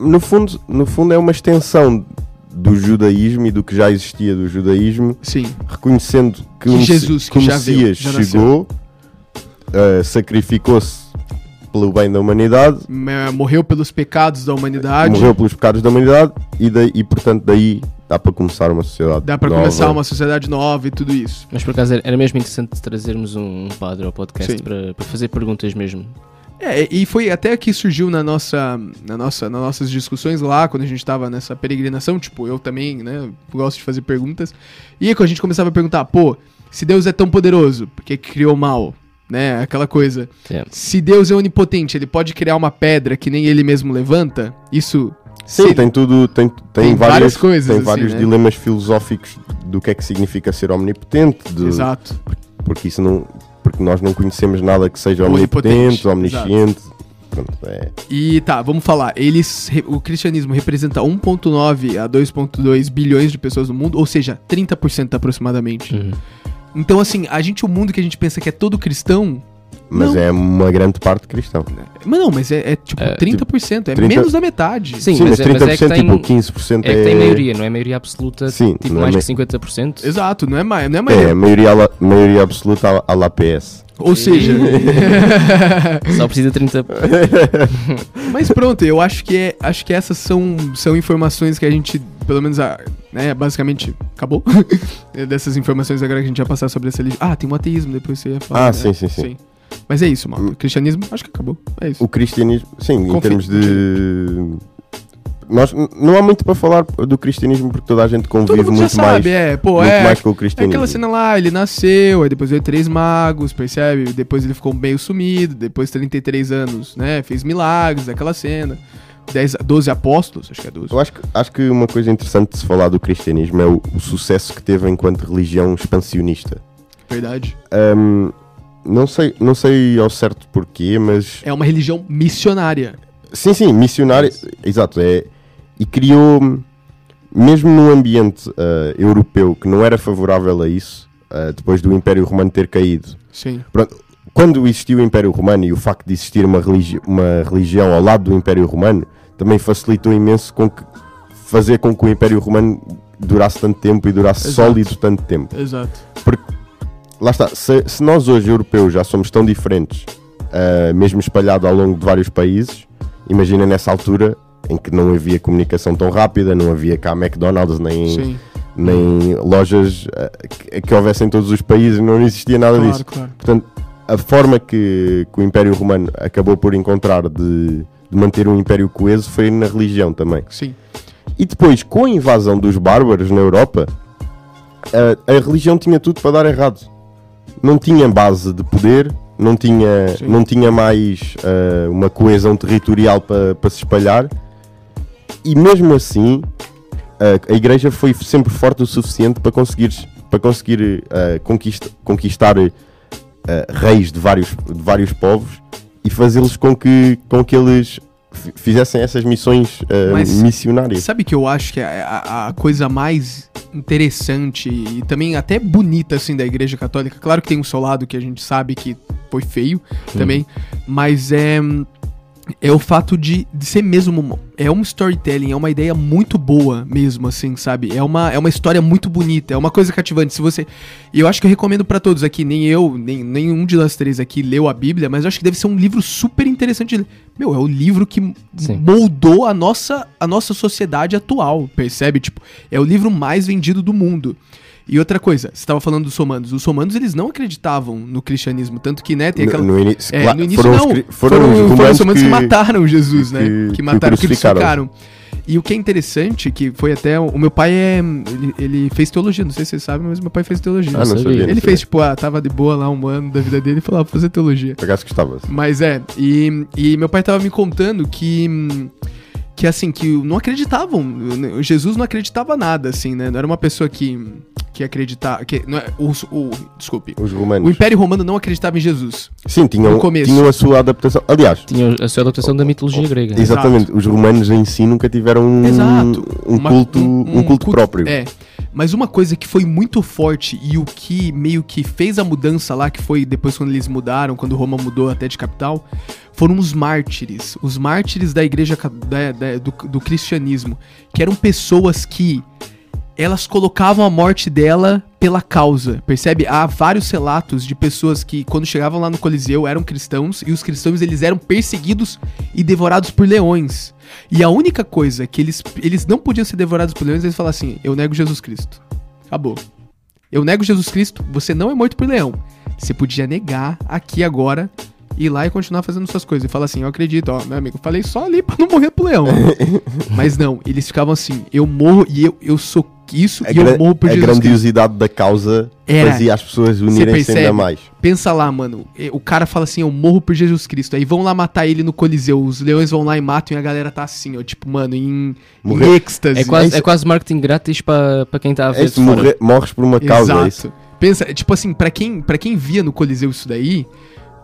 S1: No fundo, no fundo, é uma extensão do judaísmo e do que já existia do judaísmo,
S2: Sim.
S1: reconhecendo que,
S2: Que Jesus,
S1: que
S2: que
S1: o
S2: já veio,
S1: Messias chegou, uh, sacrificou-se pelo bem da humanidade,
S2: Morreu pelos pecados da humanidade.
S1: morreu pelos pecados da humanidade e, daí, e portanto, daí dá para começar uma sociedade.
S2: Dá pra
S1: nova.
S2: começar uma sociedade nova e tudo isso.
S3: Mas por acaso era- mesmo interessante trazermos um padre ao podcast para, para fazer perguntas mesmo.
S2: É, e foi até que surgiu na nossa, na nossa, nas nossas discussões lá, quando a gente tava nessa peregrinação, tipo, eu também, né, gosto de fazer perguntas. E aí quando a gente começava a perguntar, pô, se Deus é tão poderoso, por que que criou o mal? Né, aquela coisa.
S3: É.
S2: Se Deus é onipotente, ele pode criar uma pedra que nem ele mesmo levanta? Isso...
S1: Sim, tem tudo, tem, tem,
S2: Tem várias
S1: várias,
S2: coisas,
S1: tem
S2: assim,
S1: vários
S2: né?
S1: dilemas filosóficos do que é que significa ser omnipotente, de-
S2: Exato.
S1: porque isso não, porque nós não conhecemos nada que seja
S2: Onipotente,
S1: omnipotente, omnisciente. Pronto, é.
S2: E tá, vamos falar. Eles, o cristianismo representa 1,9 a 2,2 bilhões de pessoas no mundo, ou seja, 30% aproximadamente.
S3: Uhum.
S2: Então, assim, a gente, o mundo que a gente pensa que é todo cristão.
S1: Mas
S2: Não.
S1: é uma grande parte cristão.
S2: Mas não, mas é, é, tipo
S3: É,
S2: 30%, é
S1: 30
S2: menos da metade.
S3: Sim,
S1: Sim, mas,
S3: mas é-
S1: 30%
S3: mas é que tem-
S1: tipo 15%
S3: É que tem maioria, não é maioria absoluta,
S1: Sim,
S3: tipo
S1: é
S3: mais
S1: ma-
S3: que 50%.
S2: Exato, não é mais, não é mais.
S1: É, maioria, ala- maioria absoluta à- à la PS.
S2: Ou seja,
S3: Só precisa 30%.
S2: mas pronto, eu acho que é, acho que essas são, são informações que a gente, pelo menos, a, né, basicamente, acabou. Dessas informações agora que a gente vai passar sobre essa religião. Ah, tem um ateísmo, depois você ia falar.
S1: Ah,
S2: né?
S1: sim, sim, sim.
S2: Mas é isso, mano. O cristianismo, acho que acabou. É isso.
S1: O cristianismo, sim, em termos de. Nós, não há muito para falar do cristianismo porque toda a gente convive muito mais,
S2: sabe, é. Pô,
S1: muito
S2: é.
S1: mais com o
S2: É
S1: cristianismo.
S2: aquela cena lá, ele nasceu, aí depois veio três magos, percebe? Depois ele ficou meio sumido, depois 33 anos, né? Fez milagres, aquela cena. 10, 12 apóstolos, acho que é 12.
S1: Eu acho que, acho que uma coisa interessante de se falar do cristianismo é o, o sucesso que teve enquanto religião expansionista.
S2: Verdade.
S1: Ahm, não, sei, não sei ao certo porquê, mas.
S2: É uma religião missionária.
S1: Sim, sim, missionário. Exato, é. E criou, mesmo num ambiente ah, europeu que não era favorável a isso, ah, depois do Império Romano ter caído.
S2: Sim.
S1: Pronto, quando existiu o Império Romano e o facto de existir uma, religi uma religião ao lado do Império Romano também facilitou imenso com que, fazer com que o Império Romano durasse tanto tempo e durasse
S2: Exato.
S1: sólido tanto tempo.
S2: Exato.
S1: Lá está, se, se nós hoje, europeus, já somos tão diferentes, ah, mesmo espalhado ao longo de vários países, imagina nessa altura em que não havia comunicação tão rápida, não havia cá McDonald's, nem,
S2: Sim.
S1: nem lojas que, que houvessem em todos os países, não existia nada disso.
S2: Claro, claro.
S1: Portanto, a forma que, que o Império Romano acabou por encontrar de, de manter um império coeso foi na religião também.
S2: Sim.
S1: E depois, com a invasão dos bárbaros na Europa, a, a religião tinha tudo para dar errado. Não tinha base de poder, não tinha,
S2: Sim.
S1: não tinha mais ah, uma coesão territorial para para se espalhar, e mesmo assim, a, a igreja foi sempre forte o suficiente para conseguir, para conseguir ah, conquist- conquistar ah, reis de vários, de vários povos e fazê-los com que, com que eles fi- fizessem essas missões ah,
S2: Mas-
S1: missionárias.
S2: Sabe que eu acho que a, a coisa mais interessante e também até bonita assim da Igreja Católica? Claro que tem um seu lado que a gente sabe que foi feio também, mas é é o fato de, de ser mesmo é um storytelling, é uma ideia muito boa mesmo assim, sabe? É uma, é uma história muito bonita, é uma coisa cativante. Se você e eu acho que eu recomendo pra todos aqui, nem eu, nem nenhum de nós três aqui leu a Bíblia, mas eu acho que deve ser um livro super interessante de ler. Meu, é o livro que
S3: Sim.
S2: moldou a nossa, a nossa sociedade atual, percebe? Tipo, é o livro mais vendido do mundo. E outra coisa, você estava falando dos romanos. Os romanos, eles não acreditavam no cristianismo. Tanto que, né, tem
S1: No,
S2: aquela...
S1: no início,
S2: É, no início
S1: foram,
S2: não.
S1: os
S2: Foram,
S1: foram os
S2: foram
S1: romanos
S2: os romanos que,
S1: que-
S2: mataram Jesus, né?
S1: que-
S2: Que,
S1: que
S2: mataram, que
S1: crucificaram.
S2: crucificaram. E o que é interessante, que foi até... O meu pai é... Ele, ele fez teologia, não sei se vocês sabem, mas meu pai fez teologia.
S1: Ah, não
S3: sabia.
S1: sabia. não
S2: ele
S1: sabia.
S2: fez, tipo, ah, tava de boa lá um ano da vida dele e falou, ah, vou fazer teologia.
S1: Por acaso gostava
S2: Mas é, e, e meu pai tava me contando que. Que assim, que não acreditavam. né, Jesus não acreditava nada, assim, né? Não era uma pessoa que. Que acreditava. Que, não é, o, o- desculpe.
S1: Os
S2: O
S1: romanos.
S2: Império Romano não acreditava em Jesus.
S1: Sim, tinham,
S2: no começo.
S1: tinham a sua adaptação. Aliás,
S3: Tinha a sua adaptação da mitologia grega.
S1: exatamente, os romanos em si nunca tiveram um,
S2: Exato.
S1: um,
S2: Uma-
S1: culto, um, culto, próprio.
S2: É. Mas uma coisa que foi muito forte e o que meio que fez a mudança lá, que foi depois quando eles mudaram, quando Roma mudou até de capital, foram os mártires. Os mártires da igreja ca- da- da- do, do cristianismo. Que eram pessoas que elas colocavam a morte dela pela causa, percebe? Há vários relatos de pessoas que quando chegavam lá no Coliseu eram cristãos e os cristãos eles eram perseguidos e devorados por leões. E a única coisa que eles eles não podiam ser devorados por leões, eles falavam assim: "Eu nego Jesus Cristo". Acabou. Eu nego Jesus Cristo, você não é morto por leão. Você podia negar aqui agora ir lá e continuar fazendo suas coisas. E fala assim, eu acredito, ó, meu amigo, falei só ali pra não morrer pro leão. Mas não, eles ficavam assim, eu morro e eu, eu sou isso
S1: A,
S2: e eu morro por
S1: a
S2: Jesus Cristo.
S1: grandiosidade da causa
S2: Era.
S1: fazia as pessoas unirem-se
S2: percebe?
S1: ainda mais.
S2: Pensa lá, mano. eh, O cara fala assim, eu morro por Jesus Cristo. Aí vão lá matar ele no Coliseu. Os leões vão lá e matam e a galera tá assim, ó. Tipo, mano, em, em
S1: Morrer.
S2: êxtase.
S3: É quase,
S1: isso-
S3: é quase marketing grátis para para quem está a ver
S1: É isso, morrer- morres por uma causa. é isso.
S2: Exato. Pensa, tipo assim, pra quem, pra quem via no Coliseu isso daí,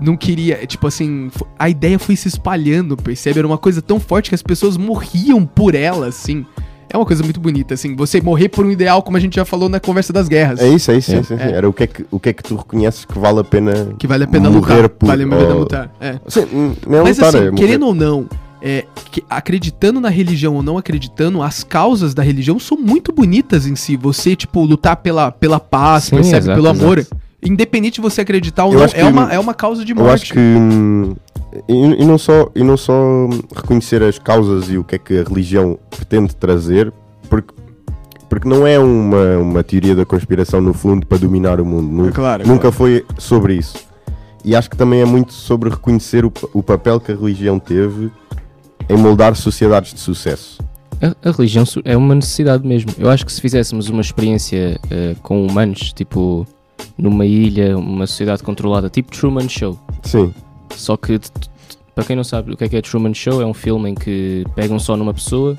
S2: não queria, tipo assim, a ideia foi se espalhando, percebe? Era uma coisa tão forte que as pessoas morriam por ela, assim. É uma coisa muito bonita, assim, você morrer por um ideal, como a gente já falou na conversa das guerras.
S1: É isso, é isso.
S3: É.
S1: sim, sim, sim.
S2: É.
S1: Era o que, é que, o que é que tu reconheces que vale a pena
S2: Que vale a pena
S1: morrer
S2: lutar.
S1: por.
S2: Vale a pena
S1: ou-
S2: lutar. É.
S1: Sim, n- não é
S2: Mas
S1: lutar,
S2: assim,
S1: é
S2: querendo ou não, é, que- acreditando na religião ou não acreditando, as causas da religião são muito bonitas em si. Você, tipo, lutar pela, pela paz,
S3: Sim,
S2: percebe?
S3: exato,
S2: pelo amor.
S3: exato.
S2: Independente de você acreditar ou
S1: Eu
S2: não,
S1: acho
S2: é
S1: que-
S2: uma, é uma causa de
S1: Eu
S2: morte.
S1: acho que. hum, E, e não só, e não só reconhecer as causas e o que é que a religião pretende trazer, porque, porque não é uma, uma teoria da conspiração, no fundo, para dominar o mundo. Nu-
S2: É claro,
S1: Nunca foi sobre isso. E acho que também é muito sobre reconhecer o, o papel que a religião teve em moldar sociedades de sucesso.
S3: A, a religião é uma necessidade mesmo. Eu acho que se fizéssemos uma experiência eh, com humanos, tipo numa ilha, uma sociedade controlada, tipo Truman Show.
S1: Sim,
S3: Só que, para quem não sabe o que é que é Truman Show, é um filme em que pegam só numa pessoa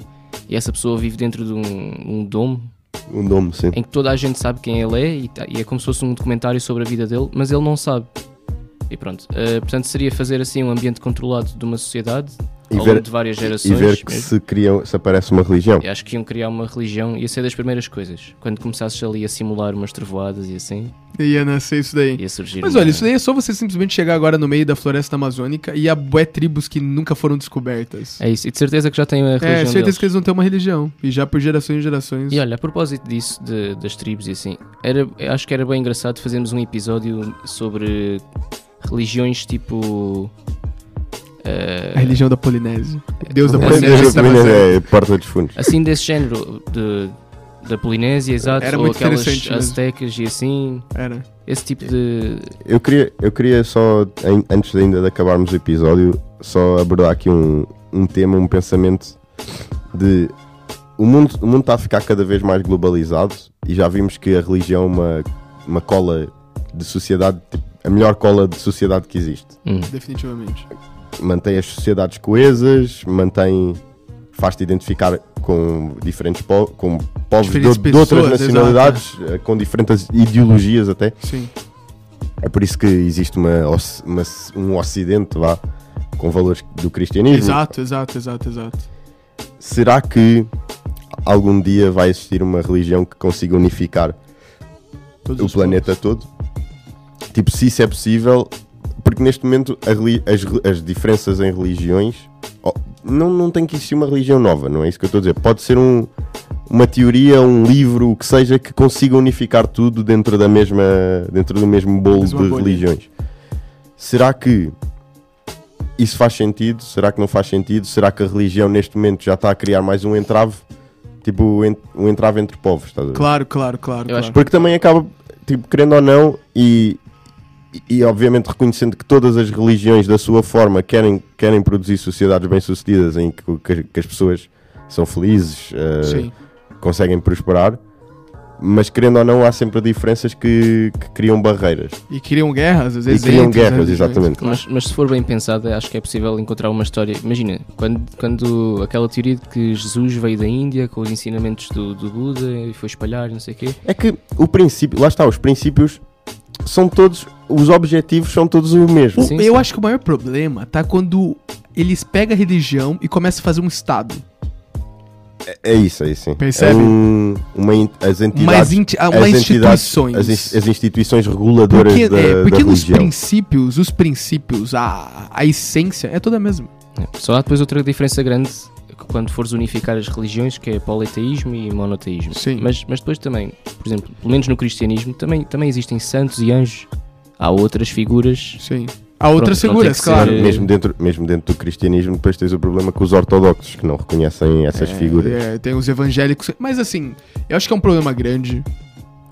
S3: e essa pessoa vive dentro de um, um domo
S1: um nome, sim.
S3: em que toda a gente sabe quem ele é e, tá- e é como se fosse um documentário sobre a vida dele, mas ele não sabe. E pronto, eh, portanto seria fazer assim um ambiente controlado de uma sociedade ao
S1: ver-
S3: longo de várias gerações.
S1: E ver que
S3: mesmo.
S1: se, cria, se aparece uma religião.
S3: Eu acho que iam criar uma religião, ia ser das primeiras coisas. Quando começasses ali a simular umas trovoadas e assim,
S2: Ia nascer isso daí.
S3: ia surgir.
S2: Mas
S3: uma-
S2: olha, isso daí é só você simplesmente chegar agora no meio da floresta amazônica e há bué tribos que nunca foram descobertas.
S3: É isso, e de certeza que já tem a religião.
S2: É, certeza
S3: deles.
S2: que eles vão ter uma religião. E já por gerações e gerações.
S3: E olha, a propósito disso, de- das tribos e assim, era, acho que era bem engraçado fazermos um episódio sobre religiões tipo. Eh,
S2: A religião da Polinésia. Deus da
S3: É,
S2: Polinésia. da Amazônia.
S1: É, porta dos fundos.
S3: assim desse género de, da Polinésia, exato,
S2: Era
S3: ou
S2: muito
S3: aquelas aztecas e assim,
S2: Era.
S3: esse tipo de.
S1: Eu queria, eu queria só, antes ainda de acabarmos o episódio, só abordar aqui um, um tema, um pensamento de o mundo o mundo está a ficar cada vez mais globalizado e já vimos que a religião é uma, uma cola de sociedade, tipo, a melhor cola de sociedade que existe.
S3: Hum.
S2: Definitivamente.
S1: Mantém as sociedades coesas, mantém faz-te identificar com diferentes po com povos de,
S2: Diferentes
S1: de outras
S2: pessoas,
S1: nacionalidades, eh, com diferentes ideologias até.
S2: Sim.
S1: É por isso que existe uma, uma- um ocidente vá, com valores do cristianismo.
S2: Exato, exato, exato, exato.
S1: Será que algum dia vai existir uma religião que consiga unificar
S2: Todos
S1: o planeta todo? Tipo, se isso é possível, porque neste momento as, as diferenças em religiões oh, não, não tem que existir uma religião nova, não é isso que eu estou a dizer. Pode ser um, uma teoria, um livro, o que seja, que consiga unificar tudo dentro da mesma dentro do mesmo bolo de
S2: bolha.
S1: religiões. Será que isso faz sentido? Será que não faz sentido? Será que a religião neste momento já está a criar mais um entrave tipo o entrave entre povos, estás a ver?
S2: Claro, claro, claro.
S3: Eu acho
S2: claro.
S1: Porque também acaba, tipo, querendo ou não, e, e, e obviamente reconhecendo que todas as religiões, da sua forma, querem, querem produzir sociedades bem-sucedidas em que, que- que as pessoas são felizes,
S2: Sim.
S1: conseguem prosperar, mas querendo ou não, há sempre diferenças que, que criam barreiras.
S2: E criam guerras, às
S1: E
S2: vezes.
S1: criam
S2: entre as
S1: guerras, exatamente.
S2: Claro.
S3: Mas, mas se for bem pensado, acho que é possível encontrar uma história. Imagina, quando, quando aquela teoria de que Jesus veio da Índia com os ensinamentos do, do Buda e foi espalhar, e não sei o quê.
S1: É que o princípio, lá está, os princípios são todos, os objetivos são todos o mesmo.
S2: O-
S3: Sim,
S2: eu
S3: sim.
S2: acho que o maior problema tá quando eles pegam a religião e começam a fazer um Estado.
S1: É isso, é isso. sim.
S2: Percebe?
S1: É um, uma, in- as entidades,
S2: inti- ah,
S1: as
S2: uma
S1: entidades-
S2: instituições.
S1: as, as instituições reguladoras
S2: Porque,
S1: da,
S2: é, porque
S1: da
S2: nos
S1: religião.
S2: princípios, os princípios, a, a essência é toda a mesma.
S3: É, Só há depois outra diferença grande quando fores unificar as religiões, que é politeísmo e monoteísmo.
S2: Sim.
S3: Mas, mas depois também, por exemplo, pelo menos no cristianismo, também, também existem santos e anjos. Há outras figuras.
S2: Sim. Há outras figuras, claro.
S3: ser-
S1: Mesmo dentro, mesmo dentro do cristianismo, depois tens o problema com os ortodoxos que não reconhecem essas
S2: É,
S1: figuras.
S2: é, tem os evangélicos. Mas assim, eu acho que é um problema grande.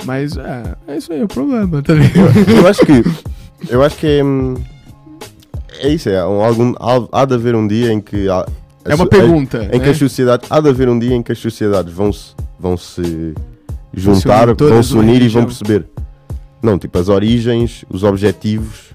S2: Mas é, é isso aí, é o problema, tá ligado?
S1: Eu acho que eu acho que é, hum, é isso, é um, algum, há, há de haver um dia em que há,
S2: É uma pergunta.
S1: em que
S2: né?
S1: as sociedades há de haver um dia em que as sociedades vão se vão se juntar,
S2: unir todas
S1: vão se unir e vão perceber. Não, tipo, as origens, os objetivos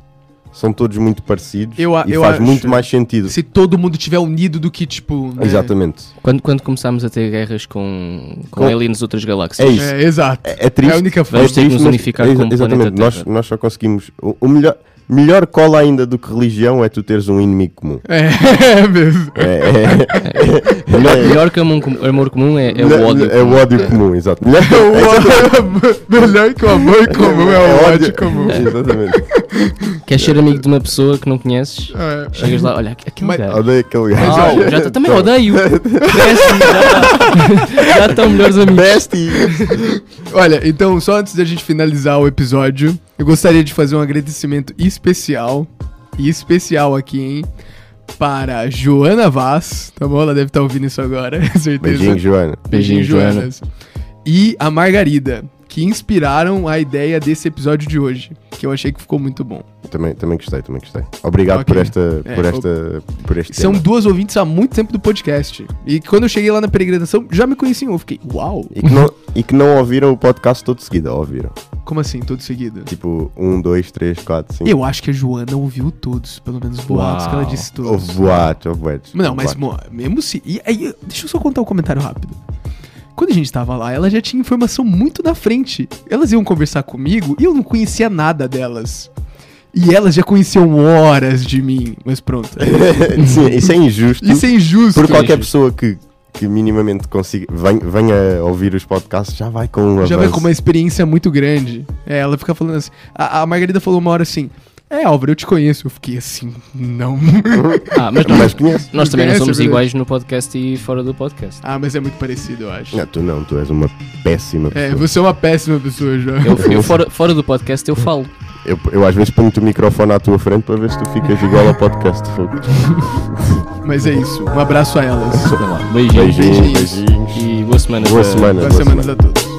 S1: são todos muito parecidos
S2: Eu
S1: e
S2: eu
S1: faz
S2: acho-
S1: muito mais sentido.
S2: Se todo mundo tiver unido do que, tipo. né?
S1: Exatamente.
S3: Quando, quando começámos a ter guerras com, com,
S1: Com-
S3: aliens de outras galáxias.
S1: É isso.
S2: É, exato.
S1: É, é triste.
S2: É a única forma.
S3: Vamos ter que
S1: triste,
S3: nos
S1: mas-
S3: unificar como
S1: Exatamente, nós, nós só conseguimos. O, o melhor, melhor cola ainda do que religião é tu teres um inimigo comum.
S2: É, é mesmo.
S1: É, é,
S3: Melhor, melhor que amor, amor comum é, é o ódio.
S1: É o ódio comum, exato. Melhor,
S2: O Melhor que o amor comum é o ódio comum.
S1: Exatamente.
S3: Queres ser amigo de uma pessoa que não conheces?
S2: É.
S3: Chegas lá, olha, aquele
S2: Mas-
S3: gajo.
S1: Odeio aquele
S3: Ah,
S1: gajo.
S3: já tá- também odeio. Bestie, já, já estão melhores amigos.
S1: Bestie.
S2: Olha, então, só antes da gente finalizar o episódio, eu gostaria de fazer um agradecimento especial, e especial aqui, hein, para Joana Vaz, tá bom? Ela deve estar ouvindo isso agora, com certeza.
S1: Beijinho, Joana.
S3: Beijinho, Joana.
S2: Joanas. E a Margarida, que inspiraram a ideia desse episódio de hoje, que eu achei que ficou muito bom.
S1: Também, também gostei, também gostei. Obrigado
S2: Ok.
S1: por esta,
S2: É,
S1: por esta, por este
S2: São
S1: tema.
S2: duas ouvintes há muito tempo do podcast. E quando eu cheguei lá na peregrinação, já me conheciam. Eu fiquei, uau!
S1: E que, não, e que não ouviram o podcast todo de seguida, ouviram.
S2: Como assim, todo seguido?
S1: Tipo, um, dois, três, quatro, cinco.
S2: Eu acho que a Joana ouviu todos, pelo menos boatos que ela
S3: Uau.
S2: disse todos.
S1: Houve boatos, houve boatos.
S2: Não, mas
S1: boatos.
S2: mo- mesmo se. E aí, deixa eu só contar um comentário rápido. Quando a gente tava lá, ela já tinha informação muito na frente. Elas iam conversar comigo e eu não conhecia nada delas. E elas já conheciam horas de mim, mas pronto.
S1: Sim, isso é injusto.
S2: Isso é injusto.
S1: Por qualquer pessoa que, que minimamente consiga, venha, ouvir os podcasts, já vai com um
S2: Já vai com uma experiência muito grande. É, ela fica falando assim. A, a Margarida falou uma hora assim: É, Álvaro, eu te conheço. Eu fiquei assim, não.
S3: Ah, mas,
S1: Mas conheço.
S3: nós também não
S2: Conhece,
S3: somos
S2: é verdade.
S3: iguais no podcast e fora do podcast.
S2: ah, mas é muito parecido, eu acho.
S1: Não, tu não, tu és uma péssima
S2: É,
S1: pessoa.
S2: você é uma péssima pessoa já.
S3: Eu, eu fora, fora do podcast eu falo.
S1: Eu, eu às vezes ponho-te o microfone à tua frente para ver se tu ficas igual ao podcast.
S2: Mas é isso. Um abraço a elas.
S3: Então beijinhos.
S1: Beijinhos,
S2: Beijinhos.
S1: beijinhos.
S3: E boa semana.
S1: Boa
S3: para-
S1: semana.
S2: Boas
S1: boa
S2: semanas
S1: semana.
S2: a todos.